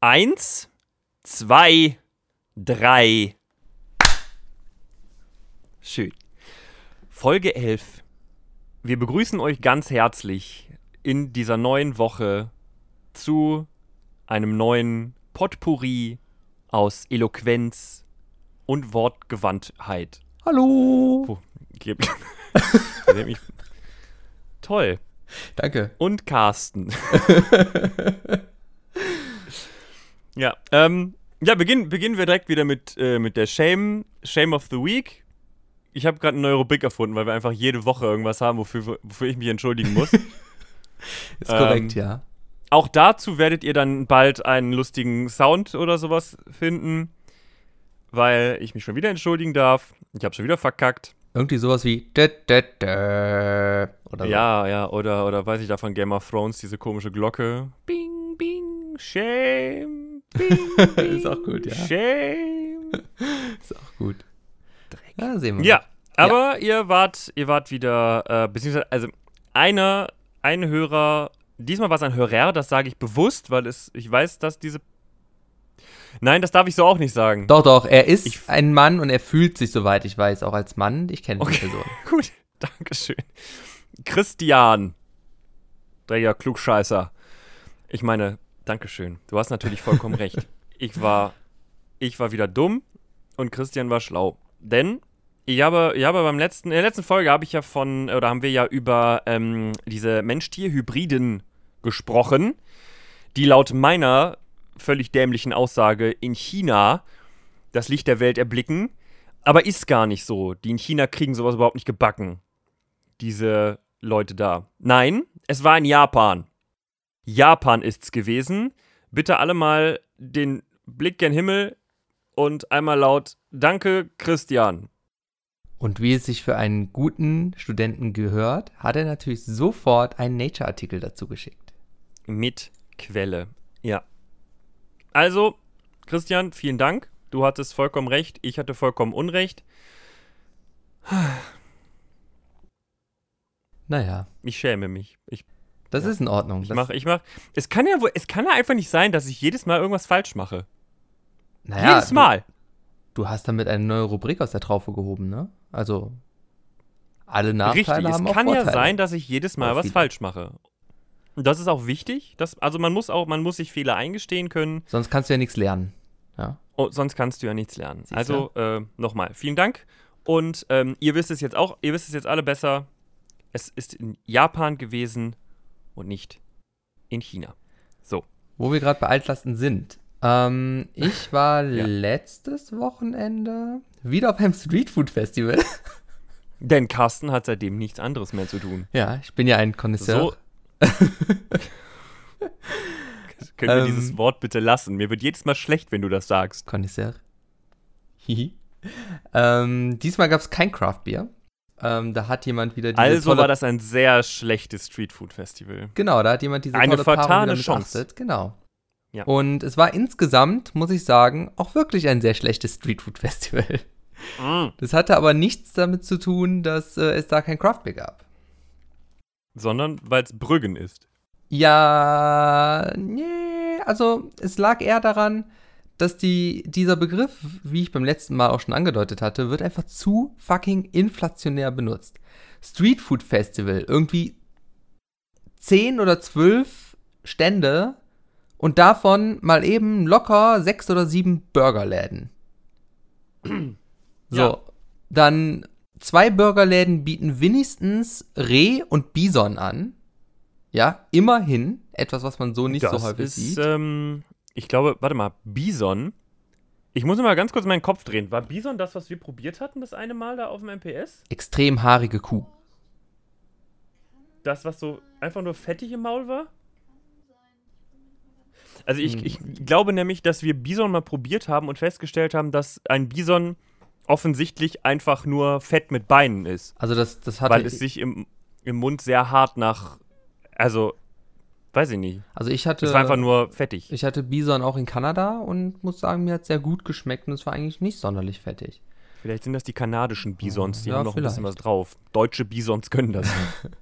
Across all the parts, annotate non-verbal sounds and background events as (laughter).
Eins, zwei, drei. Schön. Folge 11. Wir begrüßen euch ganz herzlich in dieser neuen Woche zu einem neuen Potpourri aus Eloquenz und Wortgewandtheit. Hallo. Wo, geb- (laughs) mich- Toll. Danke. Und Carsten. (laughs) ja, ähm, ja, beginnen, beginnen wir direkt wieder mit, äh, mit der Shame, Shame of the Week. Ich habe gerade eine neue Rubrik erfunden, weil wir einfach jede Woche irgendwas haben, wofür, wofür ich mich entschuldigen muss. (laughs) (laughs) Ist Ähm, korrekt, ja. Auch dazu werdet ihr dann bald einen lustigen Sound oder sowas finden, weil ich mich schon wieder entschuldigen darf. Ich habe schon wieder verkackt. Irgendwie sowas wie dä, dä, dä, oder so. Ja, ja, oder, oder weiß ich da von Game of Thrones, diese komische Glocke. Bing, bing, shame. (laughs) Ist auch gut, ja. Shame. (laughs) Ist auch gut. Ja, sehen wir. Ja, aber ihr wart, ihr wart wieder, äh, beziehungsweise, also einer, ein Hörer, diesmal war es ein Hörer, das sage ich bewusst, weil es, ich weiß, dass diese. Nein, das darf ich so auch nicht sagen. Doch, doch, er ist Ich- ein Mann und er fühlt sich, soweit ich weiß, auch als Mann. Ich kenne die Okay. Person. (laughs) Gut, Dankeschön. Christian. Der ja Klugscheißer. Ich meine, Dankeschön. Du hast natürlich vollkommen recht. Ich war, ich war wieder dumm und Christian war schlau. Denn ich habe, ich habe beim letzten, in der letzten Folge habe ich ja von, oder haben wir ja über ähm, diese Mensch-Tier-Hybriden gesprochen, die laut meiner völlig dämlichen Aussage in China das Licht der Welt erblicken. Aber ist gar nicht so. Die in China kriegen sowas überhaupt nicht gebacken. Diese Leute da. Nein, es war in Japan. Japan ist's gewesen. Bitte alle mal den Blick gen Himmel und einmal laut Danke, Christian. Und wie es sich für einen guten Studenten gehört, hat er natürlich sofort einen Nature-Artikel dazu geschickt. Mit Quelle. Ja. Also, Christian, vielen Dank. Du hattest vollkommen recht. Ich hatte vollkommen Unrecht. Naja, Ich schäme mich. Ich das Ja. ist in Ordnung. Ich Das- mach, ich mach. Es kann ja wohl, es kann ja einfach nicht sein, dass ich jedes Mal irgendwas falsch mache. naja, jedes Mal. Du, du hast damit eine neue Rubrik aus der Traufe gehoben, ne? Also, alle Nachteile Richtig. Es haben auch kann ja Vorteile. sein, dass ich jedes Mal Auch was viele. falsch mache. Und das ist auch wichtig. Dass, also man muss auch, man muss sich Fehler eingestehen können. Sonst kannst du ja nichts lernen. Ja. Oh, sonst kannst du ja nichts lernen. Siehst also äh, nochmal, vielen Dank. Und ähm, ihr wisst es jetzt auch, ihr wisst es jetzt alle besser. Es ist in Japan gewesen und nicht in China. So. Wo wir gerade bei Altlasten sind. Ähm, ich war (laughs) Ja. letztes Wochenende wieder beim Streetfood Festival. (laughs) Denn Carsten hat seitdem nichts anderes mehr zu tun. ja, ich bin ja ein Connoisseur. So. (laughs) Können wir Ähm. dieses Wort bitte lassen? Mir wird jedes Mal schlecht, wenn du das sagst. Connoisseur. Hihi. ähm, diesmal gab es kein Craft Beer. Ähm, da hat jemand wieder diese Also war das ein sehr schlechtes Streetfood-Festival. Genau, da hat jemand diese Eine tolle vertane Chance. missachtet. Genau. Ja. Und es war insgesamt, muss ich sagen, auch wirklich ein sehr schlechtes Streetfood Festival. Mm. Das hatte aber nichts damit zu tun, dass äh, es da kein Craft Beer gab. Sondern weil es Brüggen ist. Ja, nee, also es lag eher daran, dass die, dieser Begriff, wie ich beim letzten Mal auch schon angedeutet hatte, wird einfach zu fucking inflationär benutzt. Street Food Festival, irgendwie 10 oder 12 Stände und davon mal eben locker sechs oder sieben Burgerläden. So, Ja. dann zwei Burgerläden bieten wenigstens Reh und Bison an. Ja, immerhin. Etwas, was man so nicht das so häufig ist, sieht. ähm, ich glaube, warte mal, Bison. Ich muss mal ganz kurz meinen Kopf drehen. War Bison das, was wir probiert hatten, das eine Mal da auf dem MPS? Extrem haarige Kuh. Das, was so einfach nur fettig im Maul war? Also ich, Hm. ich glaube nämlich, dass wir Bison mal probiert haben und festgestellt haben, dass ein Bison offensichtlich einfach nur Fett mit Beinen ist. Also das, das hatte weil es sich im, im Mund sehr hart nach. Also, weiß ich nicht. also ich hatte Es war einfach nur fettig. ich hatte Bison auch in Kanada und muss sagen, mir hat sehr gut geschmeckt und es war eigentlich nicht sonderlich fettig. Vielleicht sind das die kanadischen Bisons, die Ja, haben noch ein bisschen vielleicht. was drauf. Deutsche Bisons können das.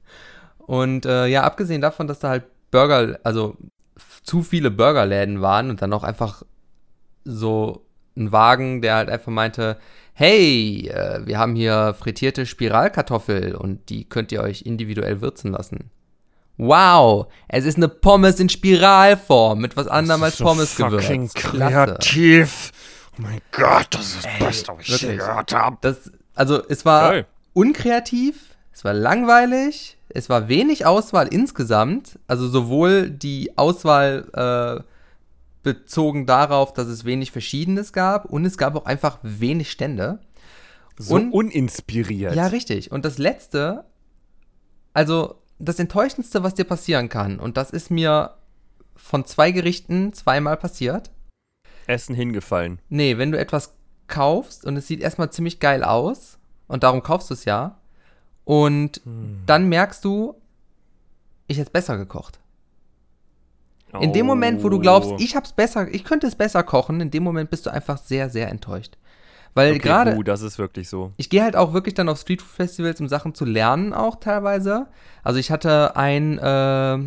(laughs) Und äh, ja, abgesehen davon, dass da halt Burger, also zu viele Burgerläden waren und dann auch einfach so ein Wagen, der halt einfach meinte, hey, äh, wir haben hier frittierte Spiralkartoffel und die könnt ihr euch individuell würzen lassen. Wow, es ist eine Pommes in Spiralform mit was anderem als Pommes gewürzt. kreativ. Oh mein Gott, das ist das Ey, Beste, was ich wirklich. gehört habe. Das, also es war Geil. unkreativ, es war langweilig, es war wenig Auswahl insgesamt. Also sowohl die Auswahl äh, bezogen darauf, dass es wenig Verschiedenes gab und es gab auch einfach wenig Stände. So Und- uninspiriert. Ja, richtig. Und das Letzte, also das Enttäuschendste, was dir passieren kann, und das ist mir von zwei Gerichten zweimal passiert. Essen hingefallen. Nee, wenn du etwas kaufst und es sieht erstmal ziemlich geil aus und darum kaufst du es ja und dann merkst du, ich hätte es besser gekocht. In dem Moment, wo du glaubst, Oh. ich hab's besser, ich könnte es besser kochen, in dem Moment bist du einfach sehr, sehr enttäuscht. Weil okay, gerade, Uh, das ist wirklich so. ich gehe halt auch wirklich dann auf Street Festivals, um Sachen zu lernen, auch teilweise. Also ich hatte ein äh,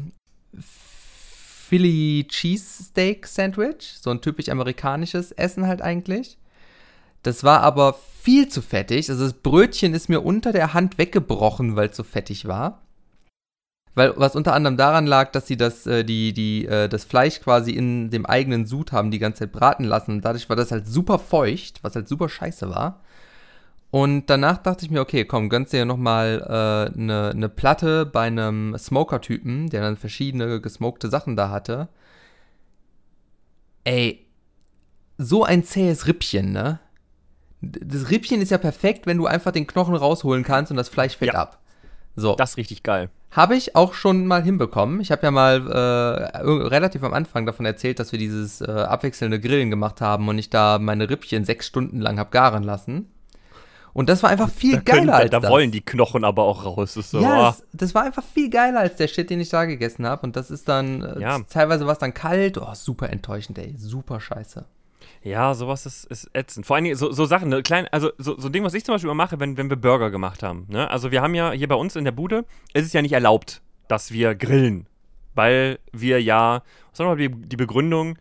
Philly Cheesesteak Sandwich, so ein typisch amerikanisches Essen halt eigentlich. Das war aber viel zu fettig. Also das Brötchen ist mir unter der Hand weggebrochen, weil es so fettig war. Weil, was unter anderem daran lag, dass sie das, äh, die, die, äh, das Fleisch quasi in dem eigenen Sud haben die ganze Zeit braten lassen. Und dadurch war das halt super feucht, was halt super scheiße war. Und danach dachte ich mir, okay, komm, gönnst dir ja nochmal eine äh, ne- ne Platte bei einem Smoker-Typen, der dann verschiedene gesmokte Sachen da hatte. Ey, so ein zähes Rippchen, ne? Das Rippchen ist ja perfekt, wenn du einfach den Knochen rausholen kannst und das Fleisch fällt Ja. ab. So. Das ist richtig geil. Habe ich auch schon mal hinbekommen. Ich habe ja mal äh, relativ am Anfang davon erzählt, dass wir dieses äh, abwechselnde Grillen gemacht haben und ich da meine Rippchen sechs Stunden lang habe garen lassen. Und das war einfach viel Da, können, geiler da, als da das. wollen die Knochen aber auch raus. Das so, ja, oh. das, das war einfach viel geiler als der Shit, den ich da gegessen habe. Und das ist dann, äh, Ja. teilweise war es dann kalt. Oh, super enttäuschend, ey. Super scheiße. Ja, sowas ist, ist ätzend. Vor allen Dingen so, so Sachen, ne, klein, also so, so ein Ding, was ich zum Beispiel immer mache, wenn, wenn wir Burger gemacht haben. Ne? Also wir haben ja hier bei uns in der Bude, es ist ja nicht erlaubt, dass wir grillen. Weil wir ja, was war nochmal die, die Begründung?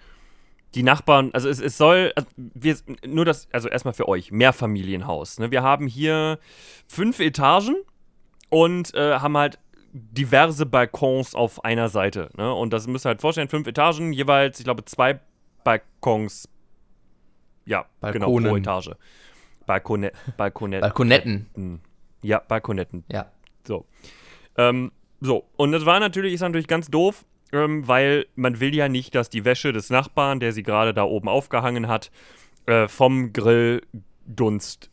Die Nachbarn, also es, es soll, also wir, nur das, also erstmal für euch, Mehrfamilienhaus. Ne? Wir haben hier fünf Etagen und äh, haben halt diverse Balkons auf einer Seite. Ne? Und das müsst ihr halt vorstellen, fünf Etagen, jeweils, ich glaube, zwei Balkons ja, genau, pro Balkonen. Etage. Balkone Balkone Balkonetten. Ja, Balkonetten. Ja. So. Ähm, so, und das war natürlich, ist natürlich ganz doof, ähm, weil man will ja nicht, dass die Wäsche des Nachbarn, der sie gerade da oben aufgehangen hat, äh, vom Grilldunst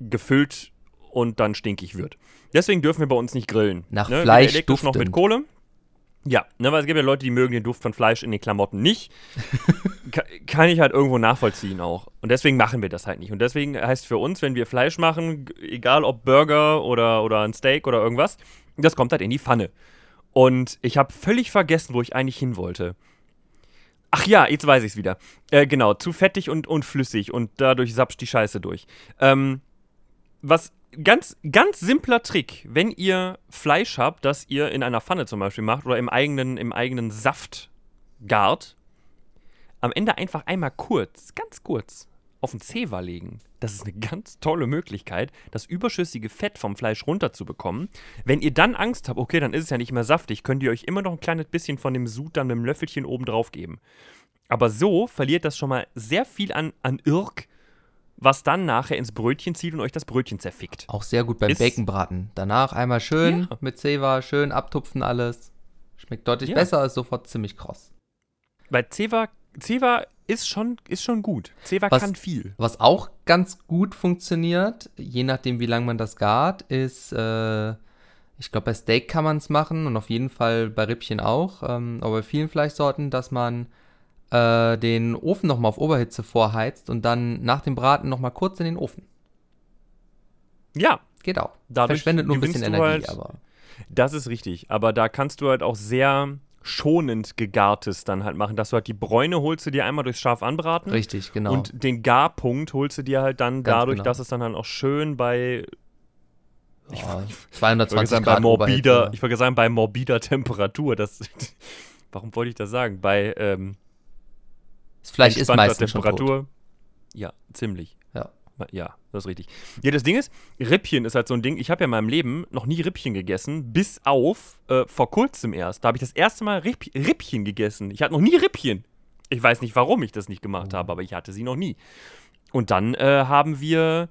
gefüllt und dann stinkig wird. Deswegen dürfen wir bei uns nicht grillen. Nach ne? Fleisch elektrisch noch mit duftend. Kohle. Ja, ne, weil es gibt ja Leute, die mögen den Duft von Fleisch in den Klamotten nicht. (laughs) Ka kann ich halt irgendwo nachvollziehen auch. Und deswegen machen wir das halt nicht. Und deswegen heißt für uns, wenn wir Fleisch machen, egal ob Burger oder, oder ein Steak oder irgendwas, das kommt halt in die Pfanne. Und ich habe völlig vergessen, wo ich eigentlich hin wollte. Ach ja, jetzt weiß ich es wieder. Äh, genau, zu fettig und, und flüssig und dadurch sapscht die Scheiße durch. Ähm, was ganz, ganz simpler Trick, wenn ihr Fleisch habt, das ihr in einer Pfanne zum Beispiel macht oder im eigenen, im eigenen Saft gart, am Ende einfach einmal kurz, ganz kurz, auf den Zewa legen. Das ist eine ganz tolle Möglichkeit, das überschüssige Fett vom Fleisch runterzubekommen. Wenn ihr dann Angst habt, okay, dann ist es ja nicht mehr saftig, könnt ihr euch immer noch ein kleines bisschen von dem Sud dann mit einem Löffelchen oben drauf geben. Aber so verliert das schon mal sehr viel an, an Irk, was dann nachher ins Brötchen zieht und euch das Brötchen zerfickt. Auch sehr gut beim Ist- Baconbraten. Danach einmal schön Ja. mit Zewa, schön abtupfen alles. Schmeckt deutlich Ja. besser, ist sofort ziemlich kross. Weil Zewa, Zewa ist schon, ist schon gut. Zewa Was- kann viel. Was auch ganz gut funktioniert, je nachdem wie lange man das gart, ist, äh, ich glaube bei Steak kann man es machen und auf jeden Fall bei Rippchen auch, ähm, aber bei vielen Fleischsorten, dass man äh, den Ofen nochmal auf Oberhitze vorheizt und dann nach dem Braten nochmal kurz in den Ofen. Ja, Geht auch. Dadurch Verschwendet nur ein bisschen Energie, halt- aber das ist richtig. Aber da kannst du halt auch sehr schonend gegartes dann halt machen, dass du halt die Bräune holst du dir einmal durchs scharf anbraten. richtig, genau. Und den Garpunkt holst du dir halt dann Ganz dadurch, genau. dass es dann halt auch schön bei, oh, ich wollte 220 sagen, bei Grad morbider, Oberhitze. ich wollte sagen, bei morbider Temperatur, das (laughs) warum wollte ich das sagen? Bei ähm, Das Fleisch ist meistens schon tot. Temperatur. Ja, ziemlich. Ja. Ja, das ist richtig. Ja, das Ding ist, Rippchen ist halt so ein Ding. Ich habe ja in meinem Leben noch nie Rippchen gegessen, bis auf äh, vor kurzem erst. Da habe ich das erste Mal Ripp Rippchen gegessen. Ich hatte noch nie Rippchen. Ich weiß nicht, warum ich das nicht gemacht Oh. habe, aber ich hatte sie noch nie. Und dann äh, haben wir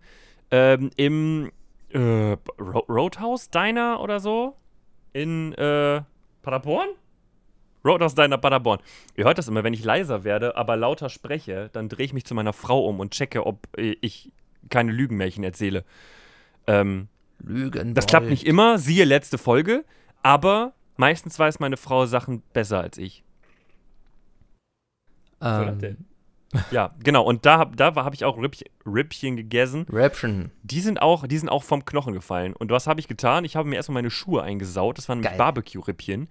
ähm, im äh, Ro Roadhouse Diner oder so in äh, Paderborn? Roadhouse Diner Paderborn. Ihr hört das immer, wenn ich leiser werde, aber lauter spreche, dann drehe ich mich zu meiner Frau um und checke, ob äh, ich keine Lügenmärchen erzähle. Ähm, Lügen. das klappt nicht immer, siehe letzte Folge, aber meistens weiß meine Frau Sachen besser als ich. Ähm, Ja, genau. Und da, hab- da habe ich auch Rippchen, Rippchen gegessen. Raption. Die sind, auch, die sind auch vom Knochen gefallen. Und was habe ich getan? Ich habe mir erstmal meine Schuhe eingesaut. Das waren. Barbecue-Rippchen.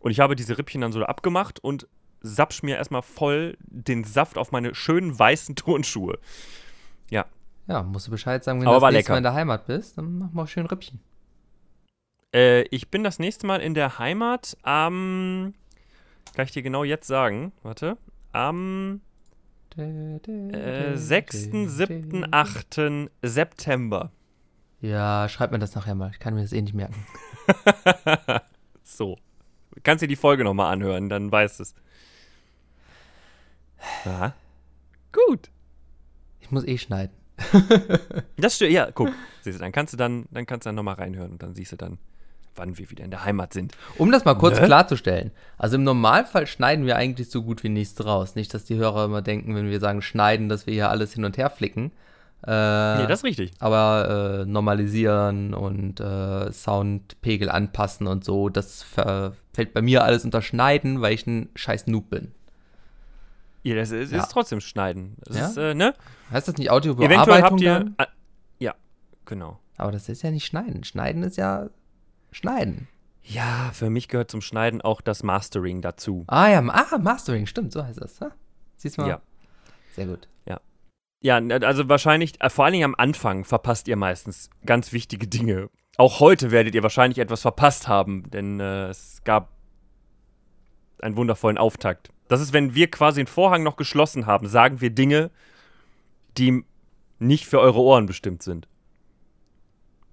Und ich habe diese Rippchen dann so abgemacht und sapsch mir erstmal voll den Saft auf meine schönen weißen (laughs) Turnschuhe. Ja, musst du Bescheid sagen, wenn Aber du das nächste lecker. Mal in der Heimat bist, dann mach mal schön Rippchen. Äh, ich bin das nächste Mal in der Heimat am. kann ich dir genau jetzt sagen? Warte. Am äh, 6., 7., 8. September. Ja, schreib mir das nachher mal. Ich kann mir das eh nicht merken. (laughs) so. Kannst dir die Folge nochmal anhören, dann weißt du es. Ja. Gut. Ich muss eh schneiden. (laughs) Das stimmt, ja, guck. Siehst du, dann kannst du dann, dann kannst du dann nochmal reinhören und dann siehst du dann, wann wir wieder in der Heimat sind. Um das mal kurz Ne? klarzustellen. Also im Normalfall schneiden wir eigentlich so gut wie nichts raus. Nicht, dass die Hörer immer denken, wenn wir sagen schneiden, dass wir hier alles hin und her flicken. Äh, Nee, das ist richtig. aber äh, normalisieren und äh, Soundpegel anpassen und so, das fällt bei mir alles unter Schneiden, weil ich ein scheiß Noob bin. Ja, das ist, Ja. ist trotzdem Schneiden. Das Ja? ist, äh, ne? Heißt das nicht Eventuell Audiobearbeitung habt ihr. dann? Ja, genau. Aber das ist ja nicht Schneiden. Schneiden ist ja Schneiden. Ja, für mich gehört zum Schneiden auch das Mastering dazu. Ah ja, ah, Mastering, stimmt, so heißt das. Ha? Siehst du mal? Ja. Sehr gut. Ja, n- also wahrscheinlich, äh, vor allen Dingen am Anfang verpasst ihr meistens ganz wichtige Dinge. Auch heute werdet ihr wahrscheinlich etwas verpasst haben, denn äh, es gab einen wundervollen Auftakt. Das ist, wenn wir quasi den Vorhang noch geschlossen haben, sagen wir Dinge, die nicht für eure Ohren bestimmt sind.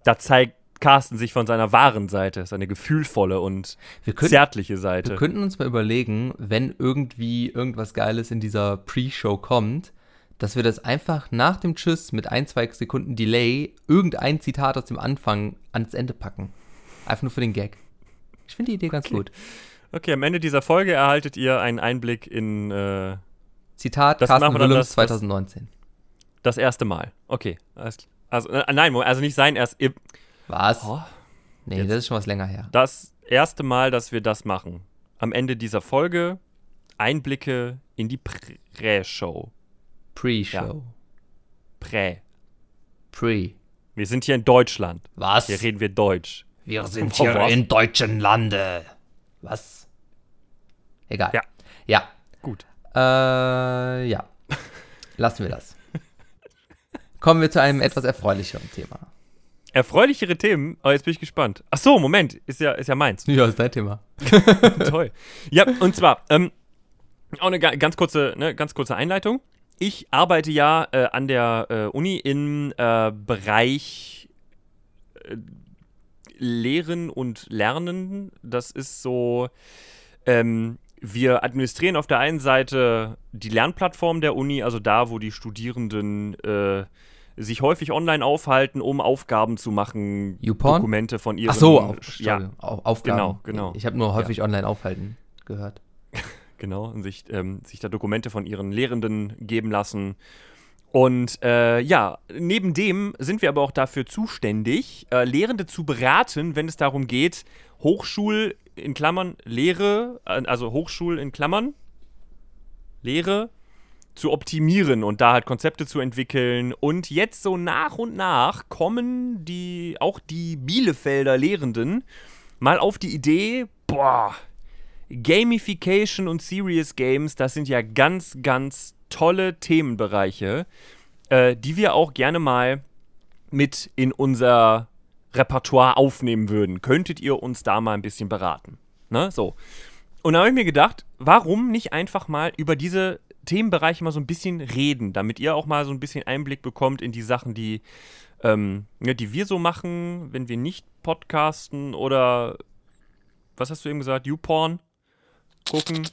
Da zeigt Carsten sich von seiner wahren Seite, seine gefühlvolle und Wir könnten, zärtliche wir Seite. könnten uns mal überlegen, wenn irgendwie irgendwas Geiles in dieser Pre-Show kommt, dass wir das einfach nach dem Tschüss mit ein, zwei Sekunden Delay irgendein Zitat aus dem Anfang ans Ende packen. Einfach nur für den Gag. Ich finde die Idee ganz Okay. gut. Okay, am Ende dieser Folge erhaltet ihr einen Einblick in äh, Zitat Das Carsten Willems das- das- 2019. das erste Mal. Okay. Also, äh, nein, also nicht sein erst. Was? Oh, nee, jetzt- das ist schon was länger her. das erste Mal, dass wir das machen. Am Ende dieser Folge Einblicke in die Prä-Show. Pre-Show. Prä. Pre. Wir sind hier in Deutschland. Was? Hier reden wir Deutsch. Wir sind hier was? in deutschen Lande. Was? Egal. Ja. Ja. Gut. Äh, ja. Lassen wir das. Kommen wir zu einem etwas erfreulicheren Thema. Erfreulichere Themen. Oh, jetzt bin ich gespannt. Ach so, Moment. Ist ja, ist ja meins. Ja, ist dein Thema. (laughs) Toll. Ja, und zwar, ähm, auch eine ga- ganz kurze, ne, ganz kurze Einleitung. Ich arbeite ja äh, an der äh, Uni im äh, Bereich äh, Lehren und Lernen. Das ist so, ähm, wir administrieren auf der einen Seite die Lernplattform der Uni, also da, wo die Studierenden äh, sich häufig online aufhalten, um Aufgaben zu machen, YouPorn? Dokumente von ihren Ach so, auf, ja, Aufgaben. Genau, genau. Ich habe nur häufig online aufhalten gehört. (laughs) Genau, und sich, ähm, sich da Dokumente von ihren Lehrenden geben lassen. Und äh, ja, neben dem sind wir aber auch dafür zuständig, äh, Lehrende zu beraten, wenn es darum geht, Hochschul in Klammern Lehre, äh, also Hochschul in Klammern Lehre zu optimieren und da halt Konzepte zu entwickeln. Und jetzt so nach und nach kommen die, auch die Bielefelder Lehrenden mal auf die Idee, boah, Gamification und Serious Games, das sind ja ganz, ganz tolle Themenbereiche, äh, die wir auch gerne mal mit in unser Repertoire aufnehmen würden. Könntet ihr uns da mal ein bisschen beraten? Ne? So. Und da habe ich mir gedacht, warum nicht einfach mal über diese Themenbereiche mal so ein bisschen reden, damit ihr auch mal so ein bisschen Einblick bekommt in die Sachen, die, ähm, ja, die wir so machen, wenn wir nicht podcasten oder was hast du eben gesagt? YouPorn gucken.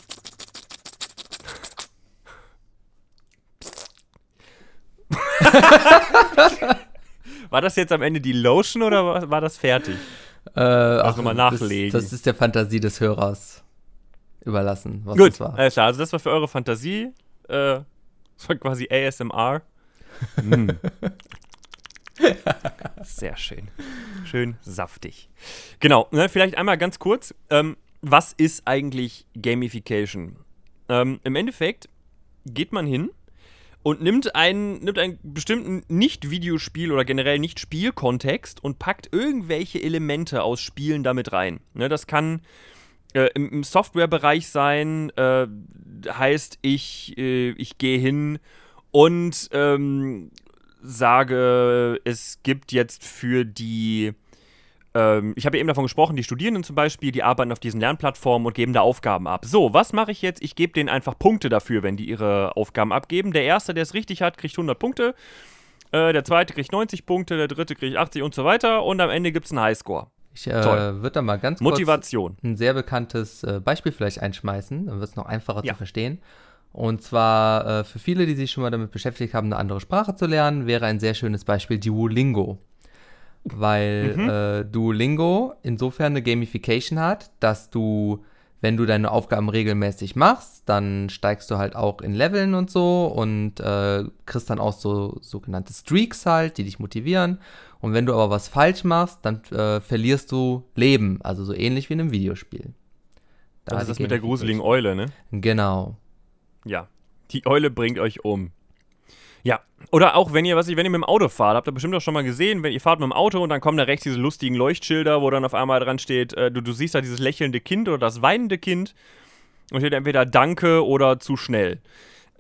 war das jetzt am Ende die Lotion oder war, war das fertig? Äh, ach, nochmal nachlegen. Das, das, ist der Fantasie des Hörers überlassen, was Gut, das war. Alles klar, also das war für eure Fantasie. Äh, das war quasi ASMR. mm. Sehr schön. Schön saftig. Genau, ne, vielleicht einmal ganz kurz. Ähm, was ist eigentlich Gamification? Ähm, Im Endeffekt geht man hin und nimmt einen, nimmt einen bestimmten Nicht-Videospiel oder generell Nicht-Spiel-Kontext und packt irgendwelche Elemente aus Spielen damit rein. Ne, das kann äh, im, im Softwarebereich sein, äh, heißt, ich, äh, ich gehe hin und ähm, sage, es gibt jetzt für die, ähm, ich habe ja eben davon gesprochen, die Studierenden zum Beispiel, die arbeiten auf diesen Lernplattformen und geben da Aufgaben ab. So, was mache ich jetzt? Ich gebe denen einfach Punkte dafür, wenn die ihre Aufgaben abgeben. Der Erste, der es richtig hat, kriegt 100 Punkte. Äh, der Zweite kriegt 90 Punkte, der Dritte kriegt 80 und so weiter. Und am Ende gibt es einen Highscore. Ich äh, würde da mal ganz kurz Motivation. ein sehr bekanntes äh, Beispiel vielleicht einschmeißen, dann wird es noch einfacher ja. zu verstehen. Und zwar äh, für viele, die sich schon mal damit beschäftigt haben, eine andere Sprache zu lernen, wäre ein sehr schönes Beispiel Duolingo. Weil mhm. äh, Duolingo insofern eine Gamification hat, dass du, wenn du deine Aufgaben regelmäßig machst, dann steigst du halt auch in Leveln und so und äh, kriegst dann auch so sogenannte Streaks halt, die dich motivieren. Und wenn du aber was falsch machst, dann äh, verlierst du Leben, also so ähnlich wie in einem Videospiel. Da das ist das mit der gruseligen Eule, ne? Genau. Ja, die Eule bringt euch um. Ja, oder auch wenn ihr, was ich, wenn ihr mit dem Auto fahrt, habt ihr bestimmt auch schon mal gesehen, wenn ihr fahrt mit dem Auto und dann kommen da rechts diese lustigen Leuchtschilder, wo dann auf einmal dran steht, äh, du, du siehst da dieses lächelnde Kind oder das weinende Kind und steht entweder Danke oder zu schnell.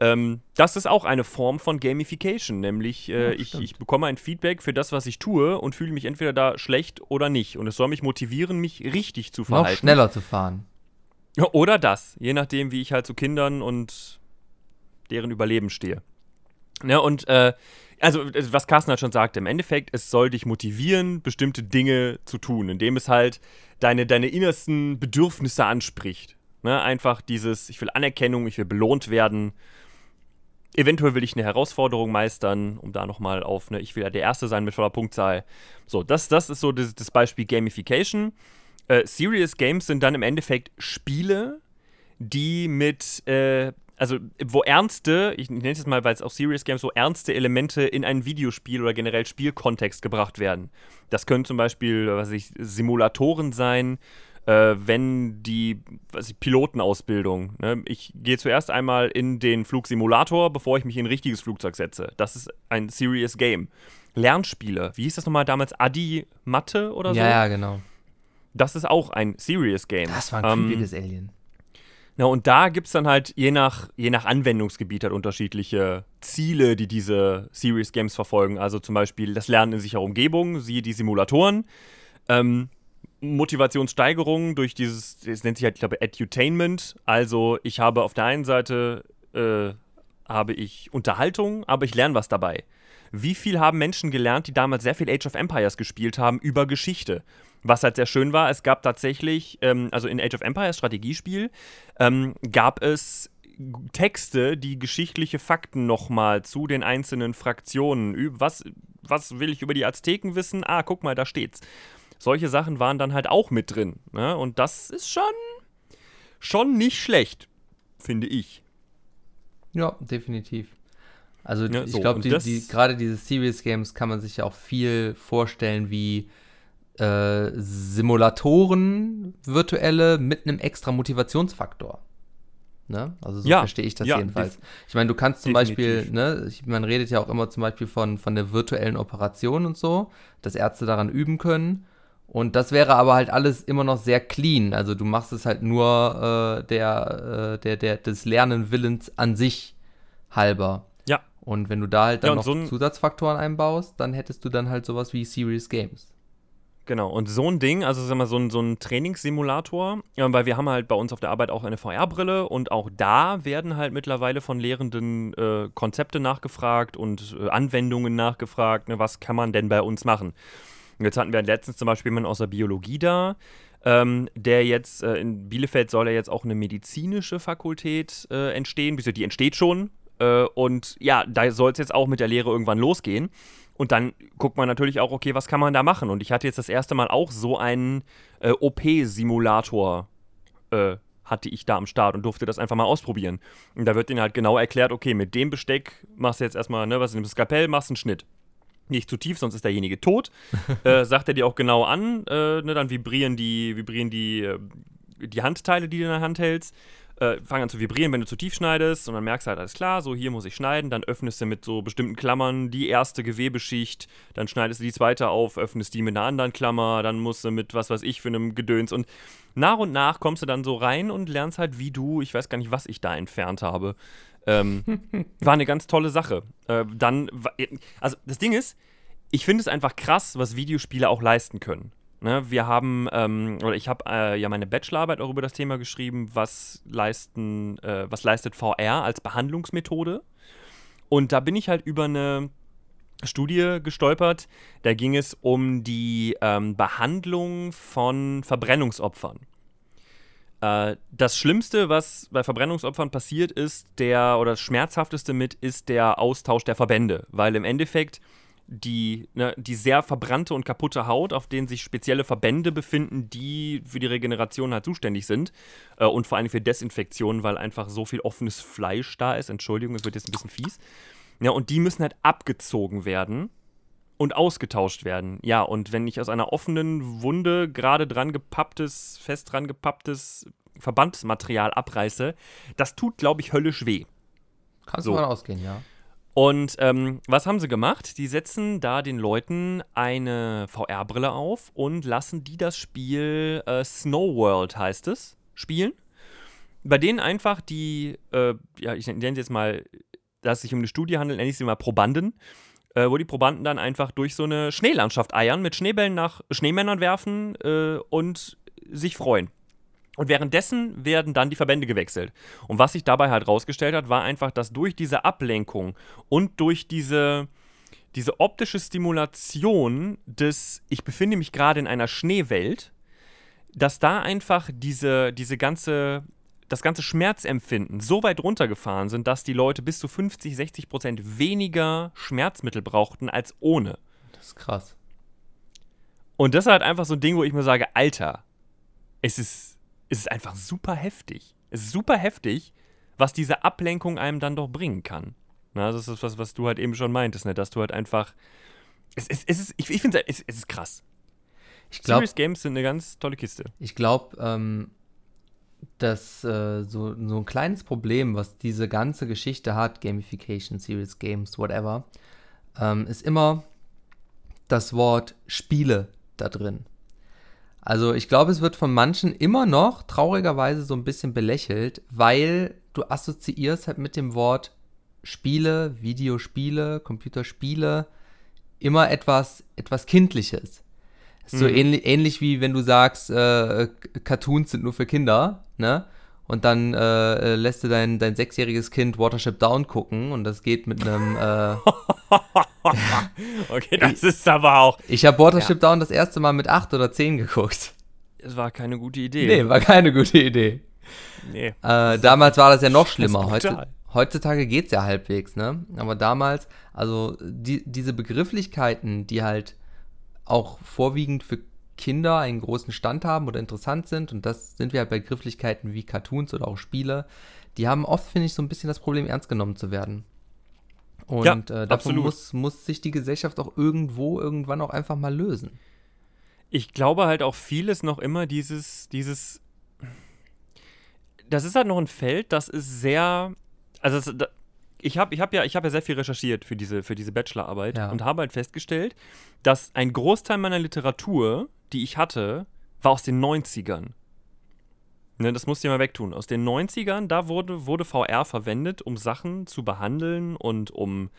Ähm, das ist auch eine Form von Gamification, nämlich äh, ja, ich, ich, bekomme ein Feedback für das, was ich tue und fühle mich entweder da schlecht oder nicht. Und es soll mich motivieren, mich richtig zu verhalten. Noch schneller zu fahren. Oder das, je nachdem, wie ich halt zu Kindern und deren Überleben stehe. Ja, und äh, also, was Carsten halt schon sagte, im Endeffekt, es soll dich motivieren, bestimmte Dinge zu tun, indem es halt deine, deine innersten Bedürfnisse anspricht. Ne? Einfach dieses, ich will Anerkennung, ich will belohnt werden. Eventuell will ich eine Herausforderung meistern, um da nochmal auf, ne, ich will ja der Erste sein mit voller Punktzahl. So, das, das ist so das, das Beispiel Gamification. Äh, Serious Games sind dann im Endeffekt Spiele, die mit, äh, also wo ernste, ich nenne es jetzt mal, weil es auch Serious Games, so ernste Elemente in ein Videospiel oder generell Spielkontext gebracht werden. Das können zum Beispiel, was ich, Simulatoren sein, äh, wenn die was ich, Pilotenausbildung. Ne? Ich gehe zuerst einmal in den Flugsimulator, bevor ich mich in ein richtiges Flugzeug setze. Das ist ein Serious Game. Lernspiele, wie hieß das nochmal damals? Adi Mathe oder so? Ja, ja, genau. Das ist auch ein Serious Game. Das war ein ähm, Alien. Na, und da gibt es dann halt je nach, je nach Anwendungsgebiet halt unterschiedliche Ziele, die diese Serious Games verfolgen. Also zum Beispiel das Lernen in sicherer Umgebung, siehe die Simulatoren. Ähm, Motivationssteigerung durch dieses, das nennt sich halt, ich glaube, Edutainment. Also ich habe auf der einen Seite äh, habe ich Unterhaltung, aber ich lerne was dabei. Wie viel haben Menschen gelernt, die damals sehr viel Age of Empires gespielt haben, über Geschichte? Was halt sehr schön war, es gab tatsächlich, ähm, also in Age of Empires Strategiespiel, ähm, gab es Texte, die geschichtliche Fakten nochmal zu den einzelnen Fraktionen. Was, was will ich über die Azteken wissen? Ah, guck mal, da steht's. Solche Sachen waren dann halt auch mit drin. Ne? Und das ist schon, schon nicht schlecht, finde ich. Ja, definitiv. Also ja, ich so, glaube, die, die, gerade diese Serious Games kann man sich ja auch viel vorstellen wie äh, Simulatoren, virtuelle, mit einem extra Motivationsfaktor. Ne? Also so ja, verstehe ich das ja, jedenfalls. Ich meine, du kannst zum definitiv. Beispiel, ne, ich, man redet ja auch immer zum Beispiel von, von der virtuellen Operation und so, dass Ärzte daran üben können. Und das wäre aber halt alles immer noch sehr clean. Also du machst es halt nur äh, der, äh, der, der, des Lernenwillens an sich halber. Ja. Und wenn du da halt dann ja, noch so Zusatzfaktoren einbaust, dann hättest du dann halt sowas wie Serious Games. Genau, und so ein Ding, also sag mal, so ein, so ein Trainingssimulator, ja, weil wir haben halt bei uns auf der Arbeit auch eine VR-Brille und auch da werden halt mittlerweile von Lehrenden äh, Konzepte nachgefragt und äh, Anwendungen nachgefragt, ne, was kann man denn bei uns machen. Jetzt hatten wir letztens zum Beispiel jemanden aus der Biologie da, ähm, der jetzt äh, in Bielefeld soll ja jetzt auch eine medizinische Fakultät äh, entstehen, die entsteht schon. Äh, und ja, da soll es jetzt auch mit der Lehre irgendwann losgehen. Und dann guckt man natürlich auch, okay, was kann man da machen? Und ich hatte jetzt das erste Mal auch so einen äh, OP-Simulator äh, hatte ich da am Start und durfte das einfach mal ausprobieren. Und da wird ihnen halt genau erklärt, okay, mit dem Besteck machst du jetzt erstmal, ne, was ist ein Skalpell, machst einen Schnitt. Nicht zu tief, sonst ist derjenige tot. (laughs) äh, sagt er dir auch genau an, äh, ne, dann vibrieren die, vibrieren die, äh, die Handteile, die du in der Hand hältst äh, fangen an zu vibrieren, wenn du zu tief schneidest und dann merkst du halt, alles klar, so hier muss ich schneiden, dann öffnest du mit so bestimmten Klammern die erste Gewebeschicht, dann schneidest du die zweite auf, öffnest die mit einer anderen Klammer, dann musst du mit was weiß ich für einem Gedöns und nach und nach kommst du dann so rein und lernst halt, wie du, ich weiß gar nicht, was ich da entfernt habe. Ähm, (laughs) war eine ganz tolle Sache. Äh, dann, also das Ding ist, ich finde es einfach krass, was Videospiele auch leisten können. Ne, wir haben, ähm, oder ich habe äh, ja meine Bachelorarbeit auch über das Thema geschrieben, was leisten, äh, was leistet VR als Behandlungsmethode. Und da bin ich halt über eine Studie gestolpert. Da ging es um die ähm, Behandlung von Verbrennungsopfern. Äh, das Schlimmste, was bei Verbrennungsopfern passiert ist, der oder das Schmerzhafteste mit, ist der Austausch der Verbände, weil im Endeffekt die, ne, die sehr verbrannte und kaputte Haut, auf denen sich spezielle Verbände befinden, die für die Regeneration halt zuständig sind. Äh, und vor allem für Desinfektion, weil einfach so viel offenes Fleisch da ist. Entschuldigung, es wird jetzt ein bisschen fies. Ja, und die müssen halt abgezogen werden und ausgetauscht werden. Ja, und wenn ich aus einer offenen Wunde gerade dran gepapptes, fest dran gepapptes Verbandsmaterial abreiße, das tut, glaube ich, höllisch weh. Kannst so. du mal ausgehen, ja. Und ähm, was haben sie gemacht? Die setzen da den Leuten eine VR-Brille auf und lassen die das Spiel äh, Snow World heißt es, spielen. Bei denen einfach die, äh, ja, ich nenne es jetzt mal, dass es sich um eine Studie handelt, nenne ich sie mal Probanden, äh, wo die Probanden dann einfach durch so eine Schneelandschaft eiern, mit Schneebällen nach Schneemännern werfen äh, und sich freuen. Und währenddessen werden dann die Verbände gewechselt. Und was sich dabei halt rausgestellt hat, war einfach, dass durch diese Ablenkung und durch diese, diese optische Stimulation des, ich befinde mich gerade in einer Schneewelt, dass da einfach diese, diese ganze, das ganze Schmerzempfinden so weit runtergefahren sind, dass die Leute bis zu 50, 60 Prozent weniger Schmerzmittel brauchten als ohne. Das ist krass. Und das ist halt einfach so ein Ding, wo ich mir sage, Alter, es ist ist es einfach super heftig. Es ist super heftig, was diese Ablenkung einem dann doch bringen kann. Na, das ist was, was du halt eben schon meintest, ne? dass du halt einfach. Es, es, es ist, ich, ich finde, es, es ist krass. Ich glaub, Serious Games sind eine ganz tolle Kiste. Ich glaube, ähm, dass äh, so, so ein kleines Problem, was diese ganze Geschichte hat, Gamification, Serious Games, whatever, ähm, ist immer das Wort Spiele da drin. Also ich glaube, es wird von manchen immer noch traurigerweise so ein bisschen belächelt, weil du assoziierst halt mit dem Wort Spiele, Videospiele, Computerspiele immer etwas, etwas Kindliches. Mhm. So ähnlich, ähnlich wie wenn du sagst, äh, Cartoons sind nur für Kinder, ne? Und dann äh, lässt du dein, dein sechsjähriges Kind Watership Down gucken und das geht mit einem. Äh, (laughs) okay, das ist aber auch. Ich habe Watership ja. Down das erste Mal mit acht oder zehn geguckt. Es war keine gute Idee. Nee, war keine gute Idee. Nee. Äh, damals war das ja noch schlimmer. Heute, heutzutage geht es ja halbwegs, ne? Aber damals, also die, diese Begrifflichkeiten, die halt auch vorwiegend für Kinder einen großen Stand haben oder interessant sind, und das sind wir halt bei Begrifflichkeiten wie Cartoons oder auch Spiele, die haben oft, finde ich, so ein bisschen das Problem, ernst genommen zu werden. Und ja, äh, davon muss, muss sich die Gesellschaft auch irgendwo, irgendwann auch einfach mal lösen. Ich glaube halt auch vieles noch immer dieses, dieses, das ist halt noch ein Feld, das ist sehr, also das, ich habe ich hab ja, hab ja sehr viel recherchiert für diese, für diese Bachelorarbeit ja. und habe halt festgestellt, dass ein Großteil meiner Literatur, die ich hatte, war aus den 90ern. Ne, das musst du mal wegtun. Aus den 90ern, da wurde, wurde VR verwendet, um Sachen zu behandeln und um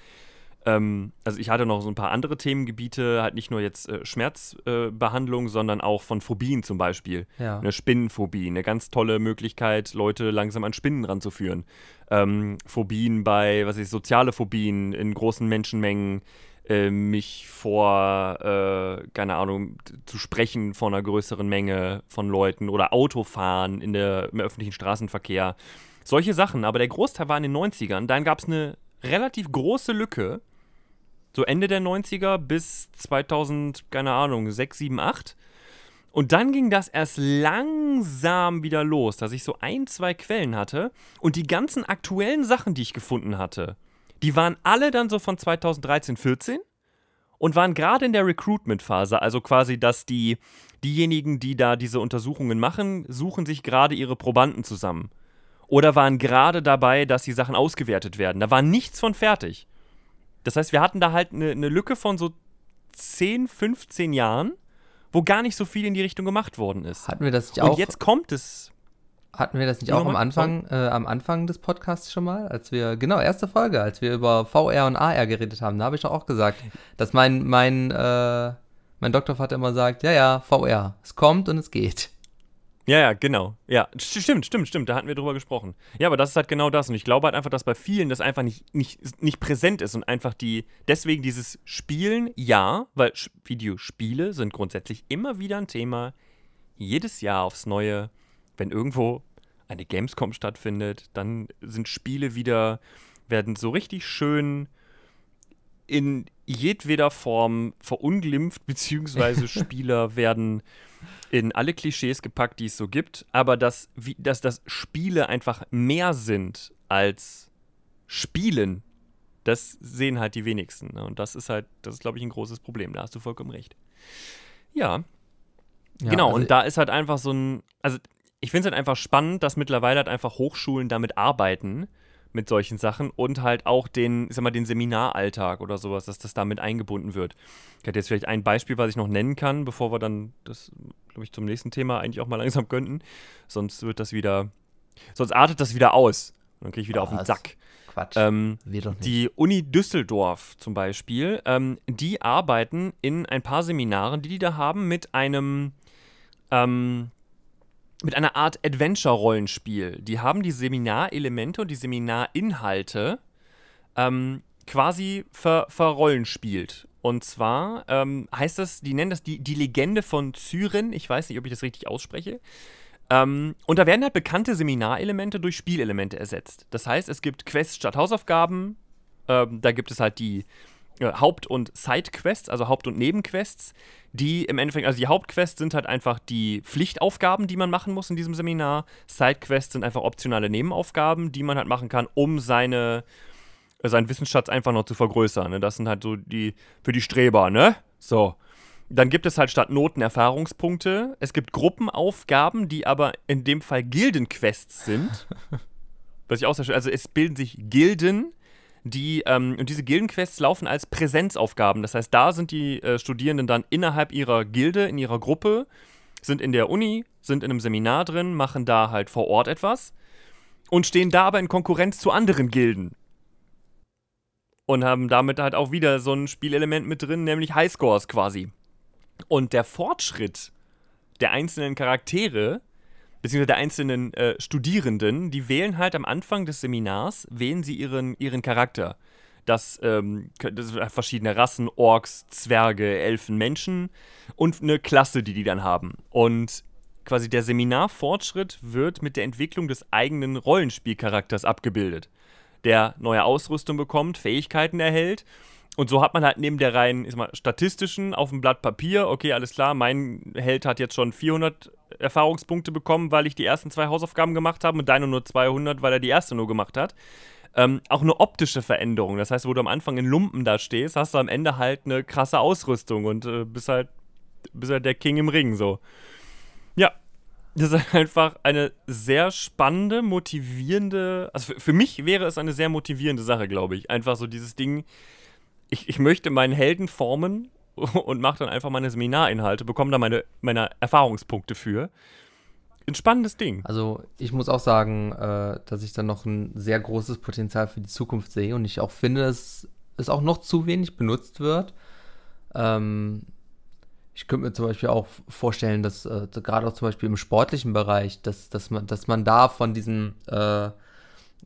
Ähm, also ich hatte noch so ein paar andere Themengebiete, halt nicht nur jetzt äh, Schmerzbehandlung, äh, sondern auch von Phobien zum Beispiel. Ja. Eine Spinnenphobie, eine ganz tolle Möglichkeit, Leute langsam an Spinnen ranzuführen. Ähm, Phobien bei, was ist, soziale Phobien in großen Menschenmengen, äh, mich vor, äh, keine Ahnung, zu sprechen vor einer größeren Menge von Leuten oder Autofahren in der, im öffentlichen Straßenverkehr. Solche Sachen, aber der Großteil war in den 90ern. Dann gab es eine relativ große Lücke, so Ende der 90er bis 2000, keine Ahnung, 6, 7, 8. Und dann ging das erst langsam wieder los, dass ich so ein, zwei Quellen hatte und die ganzen aktuellen Sachen, die ich gefunden hatte, die waren alle dann so von 2013, 14 und waren gerade in der Recruitment-Phase, also quasi, dass die, diejenigen, die da diese Untersuchungen machen, suchen sich gerade ihre Probanden zusammen. Oder waren gerade dabei, dass die Sachen ausgewertet werden. Da war nichts von fertig. Das heißt, wir hatten da halt eine, eine Lücke von so 10, 15 Jahren, wo gar nicht so viel in die Richtung gemacht worden ist. Hatten wir das nicht Und auch? jetzt kommt es. Hatten wir das nicht auch am Anfang, äh, am Anfang des Podcasts schon mal? Als wir, genau, erste Folge, als wir über VR und AR geredet haben, da habe ich doch auch gesagt, dass mein, mein, äh, mein Doktorvater immer sagt, ja, ja, VR, es kommt und es geht. Ja, ja, genau. Ja, st- stimmt, stimmt, stimmt. Da hatten wir drüber gesprochen. Ja, aber das ist halt genau das. Und ich glaube halt einfach, dass bei vielen das einfach nicht, nicht, nicht präsent ist und einfach die, deswegen dieses Spielen, ja, weil Videospiele sind grundsätzlich immer wieder ein Thema. Jedes Jahr aufs Neue, wenn irgendwo eine Gamescom stattfindet, dann sind Spiele wieder, werden so richtig schön in jedweder Form verunglimpft, beziehungsweise (laughs) Spieler werden in alle Klischees gepackt, die es so gibt, aber dass, wie, dass das Spiele einfach mehr sind als Spielen, das sehen halt die wenigsten. Ne? Und das ist halt, das ist, glaube ich, ein großes Problem. Da hast du vollkommen recht. Ja, Ja, genau. also und da ist halt einfach so ein, also ich finde es halt einfach spannend, dass mittlerweile halt einfach Hochschulen damit arbeiten, mit solchen Sachen und halt auch den, ich sag mal, den Seminaralltag oder sowas, dass das damit eingebunden wird. Ich hätte jetzt vielleicht ein Beispiel, was ich noch nennen kann, bevor wir dann das, glaube ich, zum nächsten Thema eigentlich auch mal (laughs) langsam könnten. Sonst wird das wieder, sonst artet das wieder aus. Dann kriege ich wieder auf den Was? Sack. Quatsch. Ähm, die Uni Düsseldorf zum Beispiel, ähm, die arbeiten in ein paar Seminaren, die die da haben, mit einem, ähm, mit einer Art Adventure-Rollenspiel. Die haben die Seminarelemente und die Seminarinhalte ähm, quasi ver verrollenspielt. Und zwar ähm, heißt das, die nennen das die, die Legende von Zyren. Ich weiß nicht, ob ich das richtig ausspreche. Ähm, und da werden halt bekannte Seminarelemente durch Spielelemente ersetzt. Das heißt, es gibt Quests statt Hausaufgaben. Ähm, da gibt es halt die Haupt- und Side-Quests, also Haupt- und Nebenquests, die im Endeffekt, also die Hauptquests sind halt einfach die Pflichtaufgaben, die man machen muss in diesem Seminar. Side-Quests sind einfach optionale Nebenaufgaben, die man halt machen kann, um seine, äh, seinen Wissensschatz einfach noch zu vergrößern. Ne? Das sind halt so die, für die Streber, ne? So. Dann gibt es halt statt Noten Erfahrungspunkte. Es gibt Gruppenaufgaben, die aber in dem Fall Gildenquests sind. (laughs) Was ich auch sehr schön, also es bilden sich Gilden, die, ähm, und diese Gildenquests laufen als Präsenzaufgaben. Das heißt, da sind die äh, Studierenden dann innerhalb ihrer Gilde, in ihrer Gruppe, sind in der Uni, sind in einem Seminar drin, machen da halt vor Ort etwas und stehen da aber in Konkurrenz zu anderen Gilden. Und haben damit halt auch wieder so ein Spielelement mit drin, nämlich Highscores quasi. Und der Fortschritt der einzelnen Charaktere, beziehungsweise der einzelnen äh, Studierenden, die wählen halt am Anfang des Seminars, wählen sie ihren, ihren Charakter. Das, ähm, das sind halt verschiedene Rassen, Orks, Zwerge, Elfen, Menschen und eine Klasse, die die dann haben. Und quasi der Seminarfortschritt wird mit der Entwicklung des eigenen Rollenspielcharakters abgebildet. Der neue Ausrüstung bekommt, Fähigkeiten erhält und so hat man halt neben der rein ich mal, statistischen auf dem Blatt Papier, okay, alles klar, mein Held hat jetzt schon 400 Erfahrungspunkte bekommen, weil ich die ersten zwei Hausaufgaben gemacht habe und deine nur 200, weil er die erste nur gemacht hat. Ähm, auch eine optische Veränderung. Das heißt, wo du am Anfang in Lumpen da stehst, hast du am Ende halt eine krasse Ausrüstung und äh, bist, halt, bist halt der King im Ring so. Ja, das ist (laughs) einfach eine sehr spannende, motivierende, also für, für mich wäre es eine sehr motivierende Sache, glaube ich. Einfach so dieses Ding, ich, ich möchte meinen Helden formen (laughs) und mache dann einfach meine Seminarinhalte, bekomme da meine, meine Erfahrungspunkte für. Ein spannendes Ding. Also ich muss auch sagen, äh, dass ich da noch ein sehr großes Potenzial für die Zukunft sehe und ich auch finde, dass es auch noch zu wenig benutzt wird. Ähm, ich könnte mir zum Beispiel auch vorstellen, dass äh, gerade auch zum Beispiel im sportlichen Bereich, dass, dass, man, dass man da von diesen äh,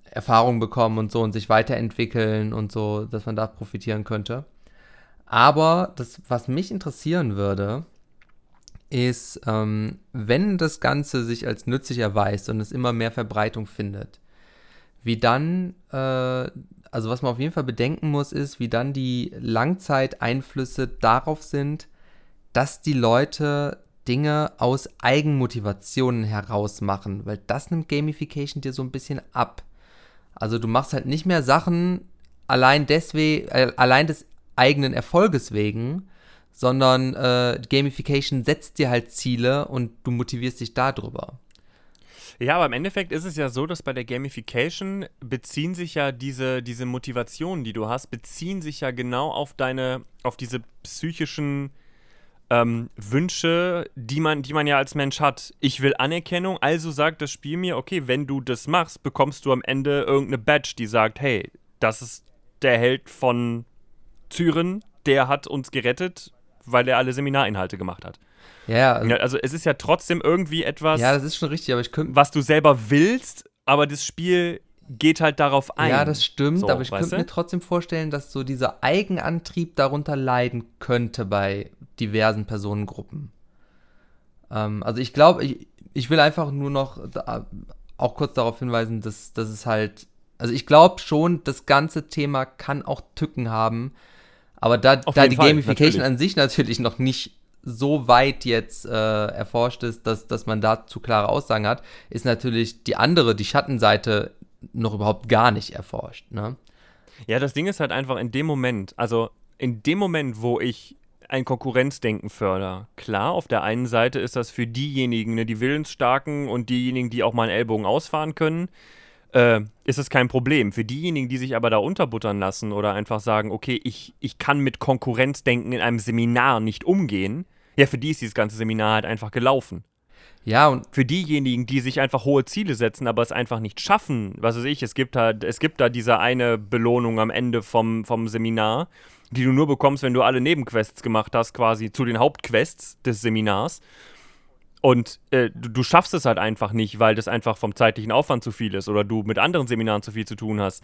Erfahrungen bekommen und so und sich weiterentwickeln und so, dass man da profitieren könnte. Aber das, was mich interessieren würde, ist, ähm, wenn das Ganze sich als nützlich erweist und es immer mehr Verbreitung findet, wie dann, äh, also was man auf jeden Fall bedenken muss, ist, wie dann die Langzeiteinflüsse darauf sind, dass die Leute Dinge aus Eigenmotivationen heraus machen, weil das nimmt Gamification dir so ein bisschen ab. Also du machst halt nicht mehr Sachen allein deswegen, äh, allein des eigenen Erfolges wegen, sondern äh, Gamification setzt dir halt Ziele und du motivierst dich darüber. Ja, aber im Endeffekt ist es ja so, dass bei der Gamification beziehen sich ja diese, diese Motivationen, die du hast, beziehen sich ja genau auf deine, auf diese psychischen ähm, Wünsche, die man, die man ja als Mensch hat. Ich will Anerkennung, also sagt das Spiel mir, okay, wenn du das machst, bekommst du am Ende irgendeine Badge, die sagt, hey, das ist der Held von Zyren, der hat uns gerettet, weil er alle Seminarinhalte gemacht hat. Ja, also, also es ist ja trotzdem irgendwie etwas, ja, das ist schon richtig, aber ich könnte, was du selber willst, aber das Spiel geht halt darauf ein. Ja, das stimmt, so, aber ich könnte mir trotzdem vorstellen, dass so dieser Eigenantrieb darunter leiden könnte bei diversen Personengruppen. Ähm, also ich glaube, ich, ich will einfach nur noch da, auch kurz darauf hinweisen, dass, dass es halt, also ich glaube schon, das ganze Thema kann auch Tücken haben, aber da, da die Fall, Gamification natürlich. an sich natürlich noch nicht so weit jetzt äh, erforscht ist, dass, dass man dazu klare Aussagen hat, ist natürlich die andere, die Schattenseite noch überhaupt gar nicht erforscht. Ne? Ja, das Ding ist halt einfach in dem Moment, also in dem Moment, wo ich ein Konkurrenzdenken fördere. Klar, auf der einen Seite ist das für diejenigen, ne, die Willensstarken und diejenigen, die auch mal einen Ellbogen ausfahren können, äh, ist es kein Problem. Für diejenigen, die sich aber da unterbuttern lassen oder einfach sagen, okay, ich, ich kann mit Konkurrenzdenken in einem Seminar nicht umgehen, ja, für die ist dieses ganze Seminar halt einfach gelaufen. Ja, und für diejenigen, die sich einfach hohe Ziele setzen, aber es einfach nicht schaffen, was weiß ich, es gibt halt, es gibt da diese eine Belohnung am Ende vom, vom Seminar, die du nur bekommst, wenn du alle Nebenquests gemacht hast, quasi zu den Hauptquests des Seminars. Und äh, du, du, schaffst es halt einfach nicht, weil das einfach vom zeitlichen Aufwand zu viel ist oder du mit anderen Seminaren zu viel zu tun hast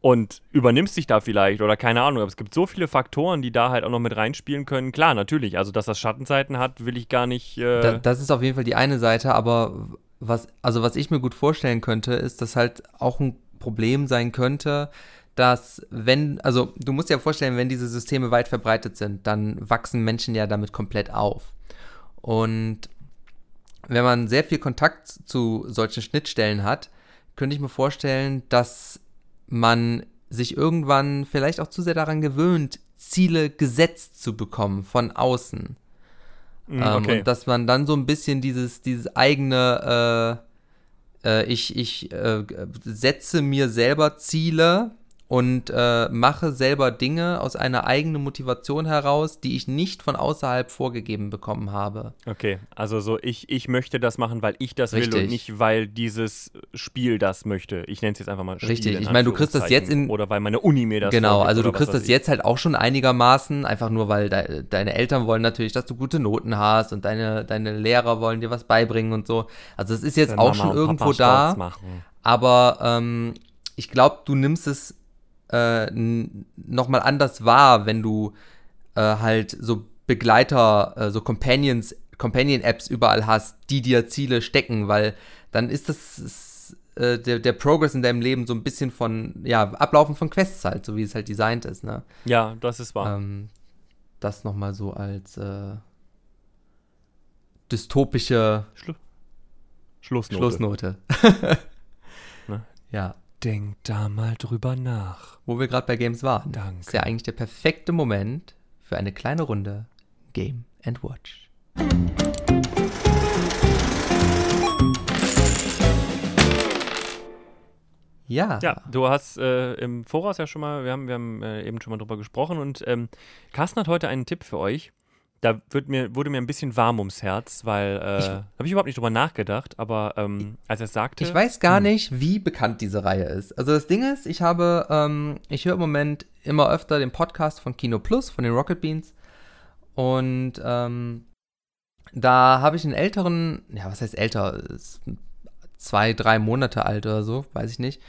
und übernimmst dich da vielleicht oder keine Ahnung. Aber es gibt so viele Faktoren, die da halt auch noch mit reinspielen können. Klar, natürlich. Also, dass das Schattenseiten hat, will ich gar nicht. Äh da, das ist auf jeden Fall die eine Seite, aber was, also was ich mir gut vorstellen könnte, ist, dass halt auch ein Problem sein könnte, dass wenn, also du musst dir ja vorstellen, wenn diese Systeme weit verbreitet sind, dann wachsen Menschen ja damit komplett auf. Und wenn man sehr viel Kontakt zu solchen Schnittstellen hat, könnte ich mir vorstellen, dass man sich irgendwann vielleicht auch zu sehr daran gewöhnt, Ziele gesetzt zu bekommen von außen. Mm, okay. ähm, und dass man dann so ein bisschen dieses, dieses eigene, äh, äh, ich, ich äh, setze mir selber Ziele und äh, mache selber Dinge aus einer eigenen Motivation heraus, die ich nicht von außerhalb vorgegeben bekommen habe. Okay, also so ich, ich möchte das machen, weil ich das Richtig. will und nicht, weil dieses Spiel das möchte. Ich nenne es jetzt einfach mal Spiel. Richtig, ich meine, du kriegst das jetzt in... Oder weil meine Uni mir das Genau, also du kriegst das ich. jetzt halt auch schon einigermaßen, einfach nur, weil de deine Eltern wollen natürlich, dass du gute Noten hast und deine, deine Lehrer wollen dir was beibringen und so. Also es ist jetzt Wenn auch Mama schon irgendwo da. Aber ähm, ich glaube, du nimmst es äh, nochmal anders wahr, wenn du äh, halt so Begleiter, äh, so Companions, Companion-Apps überall hast, die dir Ziele stecken, weil dann ist das ist, äh, der, der Progress in deinem Leben so ein bisschen von, ja, Ablaufen von Quests halt, so wie es halt designt ist, ne? Ja, das ist wahr. Ähm, das nochmal so als äh, dystopische Schlu Schlussnote. Schlussnote. (laughs) ne? Ja. Denk da mal drüber nach. Wo wir gerade bei Games waren. Danke. Ist ja eigentlich der perfekte Moment für eine kleine Runde Game and Watch. Ja. Ja, du hast äh, im Voraus ja schon mal, wir haben, wir haben äh, eben schon mal drüber gesprochen und ähm, Carsten hat heute einen Tipp für euch, da wird mir, wurde mir ein bisschen warm ums Herz, weil äh, habe ich überhaupt nicht drüber nachgedacht, aber ähm, als er es sagte. Ich weiß gar hm. nicht, wie bekannt diese Reihe ist. Also das Ding ist, ich habe, ähm, ich höre im Moment immer öfter den Podcast von Kino Plus, von den Rocket Beans. Und ähm, da habe ich einen älteren, ja, was heißt älter? Zwei, drei Monate alt oder so, weiß ich nicht.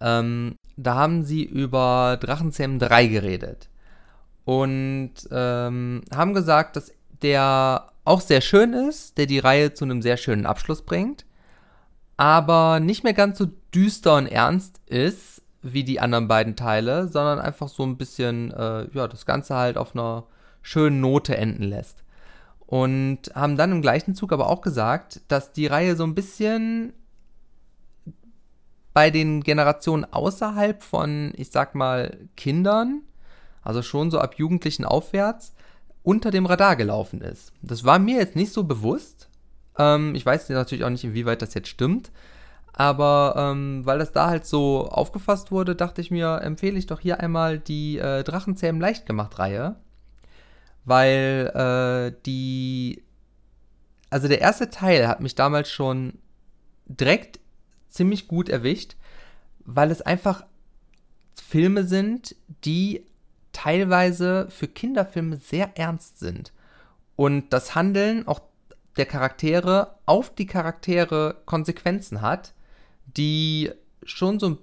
Ähm, da haben sie über Drachenzähmen 3 geredet und ähm, haben gesagt, dass der auch sehr schön ist, der die Reihe zu einem sehr schönen Abschluss bringt, aber nicht mehr ganz so düster und ernst ist wie die anderen beiden Teile, sondern einfach so ein bisschen, äh, ja, das Ganze halt auf einer schönen Note enden lässt. Und haben dann im gleichen Zug aber auch gesagt, dass die Reihe so ein bisschen bei den Generationen außerhalb von, ich sag mal, Kindern also schon so ab Jugendlichen aufwärts, unter dem Radar gelaufen ist. Das war mir jetzt nicht so bewusst. Ähm, ich weiß natürlich auch nicht, inwieweit das jetzt stimmt. Aber ähm, weil das da halt so aufgefasst wurde, dachte ich mir, empfehle ich doch hier einmal die äh, Drachenzähmen leicht gemacht Reihe. Weil äh, die. Also der erste Teil hat mich damals schon direkt ziemlich gut erwischt, weil es einfach Filme sind, die teilweise für Kinderfilme sehr ernst sind und das Handeln auch der Charaktere auf die Charaktere Konsequenzen hat, die schon so ein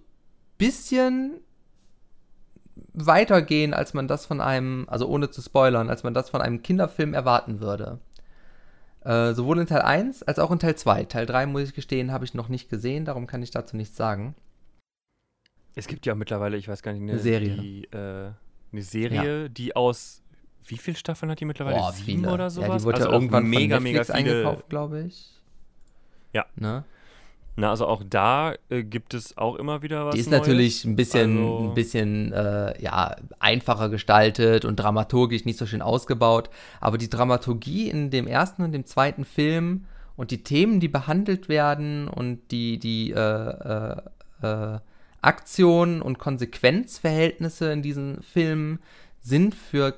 bisschen weitergehen, als man das von einem, also ohne zu spoilern, als man das von einem Kinderfilm erwarten würde. Äh, sowohl in Teil 1 als auch in Teil 2. Teil 3, muss ich gestehen, habe ich noch nicht gesehen, darum kann ich dazu nichts sagen. Es gibt ja mittlerweile, ich weiß gar nicht, eine, Serie. Die, äh, eine Serie, ja. die aus wie viele Staffeln hat die mittlerweile? Boah, Sieben viele. oder sowas? Ja, die wurde also irgendwann mega, mega viele. eingekauft, glaube ich. Ja. Ne? Na, also auch da äh, gibt es auch immer wieder was. Die ist Neues. natürlich ein bisschen, also, ein bisschen äh, ja, einfacher gestaltet und dramaturgisch nicht so schön ausgebaut. Aber die Dramaturgie in dem ersten und dem zweiten Film und die Themen, die behandelt werden und die, die äh, Aktionen und Konsequenzverhältnisse in diesen Filmen sind für,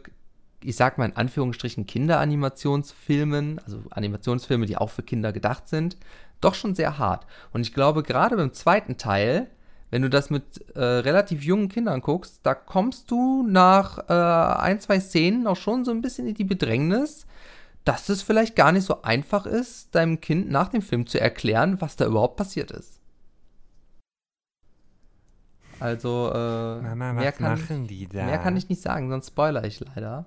ich sag mal in Anführungsstrichen, Kinderanimationsfilmen, also Animationsfilme, die auch für Kinder gedacht sind, doch schon sehr hart. Und ich glaube, gerade beim zweiten Teil, wenn du das mit äh, relativ jungen Kindern guckst, da kommst du nach äh, ein, zwei Szenen auch schon so ein bisschen in die Bedrängnis, dass es vielleicht gar nicht so einfach ist, deinem Kind nach dem Film zu erklären, was da überhaupt passiert ist. Also, äh, Mama, mehr, kann, mehr kann ich nicht sagen, sonst spoiler ich leider.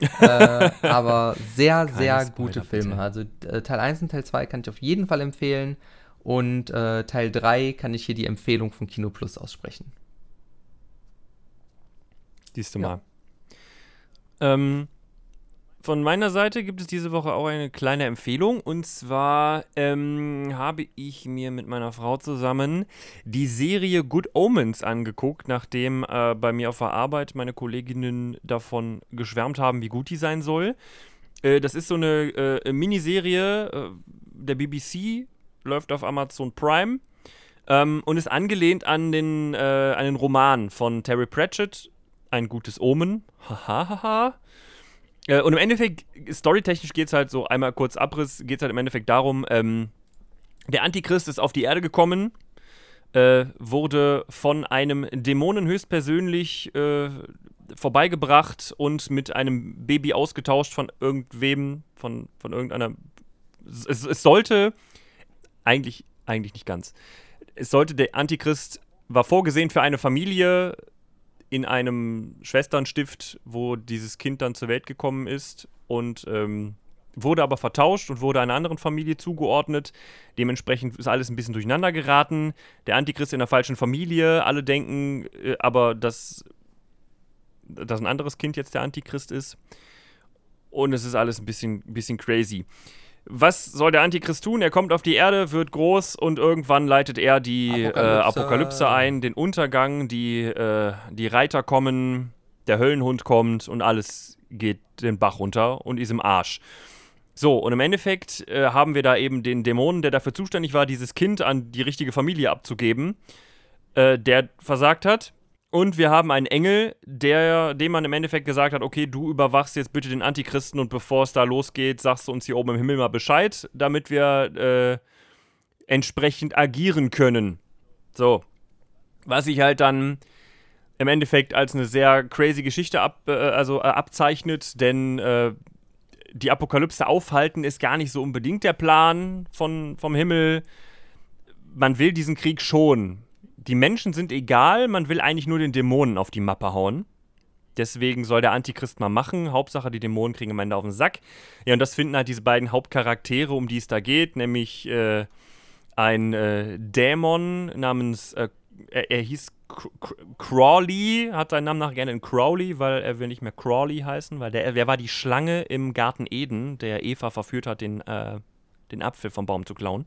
äh, (laughs) aber sehr, Keine sehr Spoiler, gute Filme. Bitte. Also äh, Teil 1 und Teil 2 kann ich auf jeden Fall empfehlen. Und äh, Teil 3 kann ich hier die Empfehlung von Kino Plus aussprechen. Siehst du mal. Ja. Ähm, von meiner Seite gibt es diese Woche auch eine kleine Empfehlung. Und zwar ähm, habe ich mir mit meiner Frau zusammen die Serie Good Omens angeguckt, nachdem äh, bei mir auf der Arbeit meine Kolleginnen davon geschwärmt haben, wie gut die sein soll. Äh, das ist so eine äh, Miniserie äh, der BBC, läuft auf Amazon Prime ähm, und ist angelehnt an den, äh, an den Roman von Terry Pratchett, Ein gutes Omen. Hahaha. Äh, und im Endeffekt, storytechnisch geht es halt so, einmal kurz Abriss, geht es halt im Endeffekt darum, ähm, der Antichrist ist auf die Erde gekommen, äh, wurde von einem Dämonen höchstpersönlich äh, vorbeigebracht und mit einem Baby ausgetauscht von irgendwem, von, von irgendeiner. Es, es sollte, eigentlich, eigentlich nicht ganz. Es sollte der Antichrist, war vorgesehen für eine Familie, in einem Schwesternstift, wo dieses Kind dann zur Welt gekommen ist und ähm, wurde aber vertauscht und wurde einer anderen Familie zugeordnet. Dementsprechend ist alles ein bisschen durcheinander geraten. Der Antichrist in der falschen Familie. Alle denken äh, aber, dass, dass ein anderes Kind jetzt der Antichrist ist. Und es ist alles ein bisschen, bisschen crazy was soll der Antichrist tun? Er kommt auf die Erde, wird groß und irgendwann leitet er die Apokalypse, äh, Apokalypse ein, den Untergang, die, äh, die Reiter kommen, der Höllenhund kommt und alles geht den Bach runter und ist im Arsch. So, und im Endeffekt äh, haben wir da eben den Dämonen, der dafür zuständig war, dieses Kind an die richtige Familie abzugeben, äh, der versagt hat. Und wir haben einen Engel, der, dem man im Endeffekt gesagt hat, okay, du überwachst jetzt bitte den Antichristen und bevor es da losgeht, sagst du uns hier oben im Himmel mal Bescheid, damit wir äh, entsprechend agieren können. So. Was sich halt dann im Endeffekt als eine sehr crazy Geschichte ab, äh, also, äh, abzeichnet, denn äh, die Apokalypse aufhalten ist gar nicht so unbedingt der Plan von, vom Himmel. Man will diesen Krieg schon die Menschen sind egal, man will eigentlich nur den Dämonen auf die Mappe hauen. Deswegen soll der Antichrist mal machen. Hauptsache, die Dämonen kriegen am Ende auf den Sack. Ja, und das finden halt diese beiden Hauptcharaktere, um die es da geht, nämlich äh, ein äh, Dämon namens, äh, er, er, hieß Crawley, hat seinen Namen nach gerne in Crowley, weil er will nicht mehr Crawley heißen, weil der, der war die Schlange im Garten Eden, der Eva verführt hat, den, äh, den Apfel vom Baum zu klauen.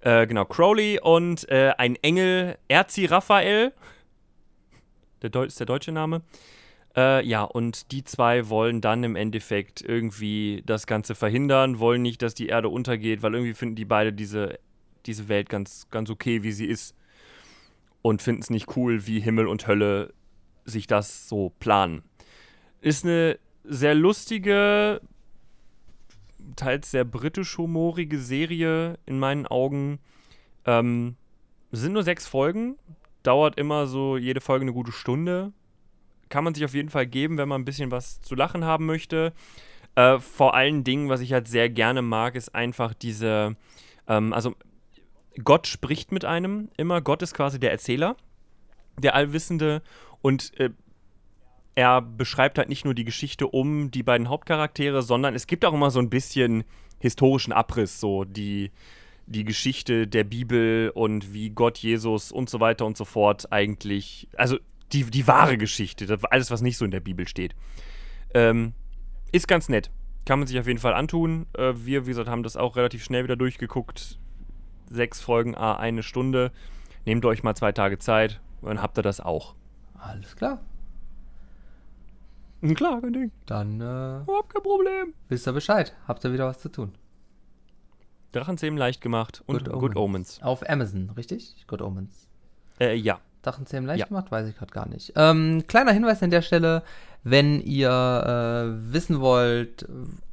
Äh, genau, Crowley und äh, ein Engel, Erzi Raphael. Der Deu ist der deutsche Name. Äh, ja, und die zwei wollen dann im Endeffekt irgendwie das Ganze verhindern, wollen nicht, dass die Erde untergeht, weil irgendwie finden die beide diese, diese Welt ganz, ganz okay, wie sie ist. Und finden es nicht cool, wie Himmel und Hölle sich das so planen. Ist eine sehr lustige, teils sehr britisch-humorige Serie in meinen Augen. Ähm, sind nur sechs Folgen, dauert immer so jede Folge eine gute Stunde. Kann man sich auf jeden Fall geben, wenn man ein bisschen was zu lachen haben möchte. Äh, vor allen Dingen, was ich halt sehr gerne mag, ist einfach diese, ähm, also Gott spricht mit einem immer. Gott ist quasi der Erzähler, der Allwissende und äh, er beschreibt halt nicht nur die Geschichte um die beiden Hauptcharaktere, sondern es gibt auch immer so ein bisschen historischen Abriss, so die, die Geschichte der Bibel und wie Gott, Jesus und so weiter und so fort eigentlich, also die, die wahre Geschichte, alles, was nicht so in der Bibel steht. Ähm, ist ganz nett. Kann man sich auf jeden Fall antun. Äh, wir, wie gesagt, haben das auch relativ schnell wieder durchgeguckt. Sechs Folgen, a eine Stunde. Nehmt euch mal zwei Tage Zeit, dann habt ihr das auch. Alles klar. Klar, kein Ding. Dann, äh, Überhaupt kein Problem. wisst ihr Bescheid. Habt ihr wieder was zu tun. Drachenzähmen leicht gemacht und Good Good Omens. Auf Amazon, richtig? Good Omens. Äh, ja. Drachenzähmen leicht Ja. gemacht? Weiß ich gerade gar nicht. Ähm, kleiner Hinweis an der Stelle, wenn ihr äh, wissen wollt,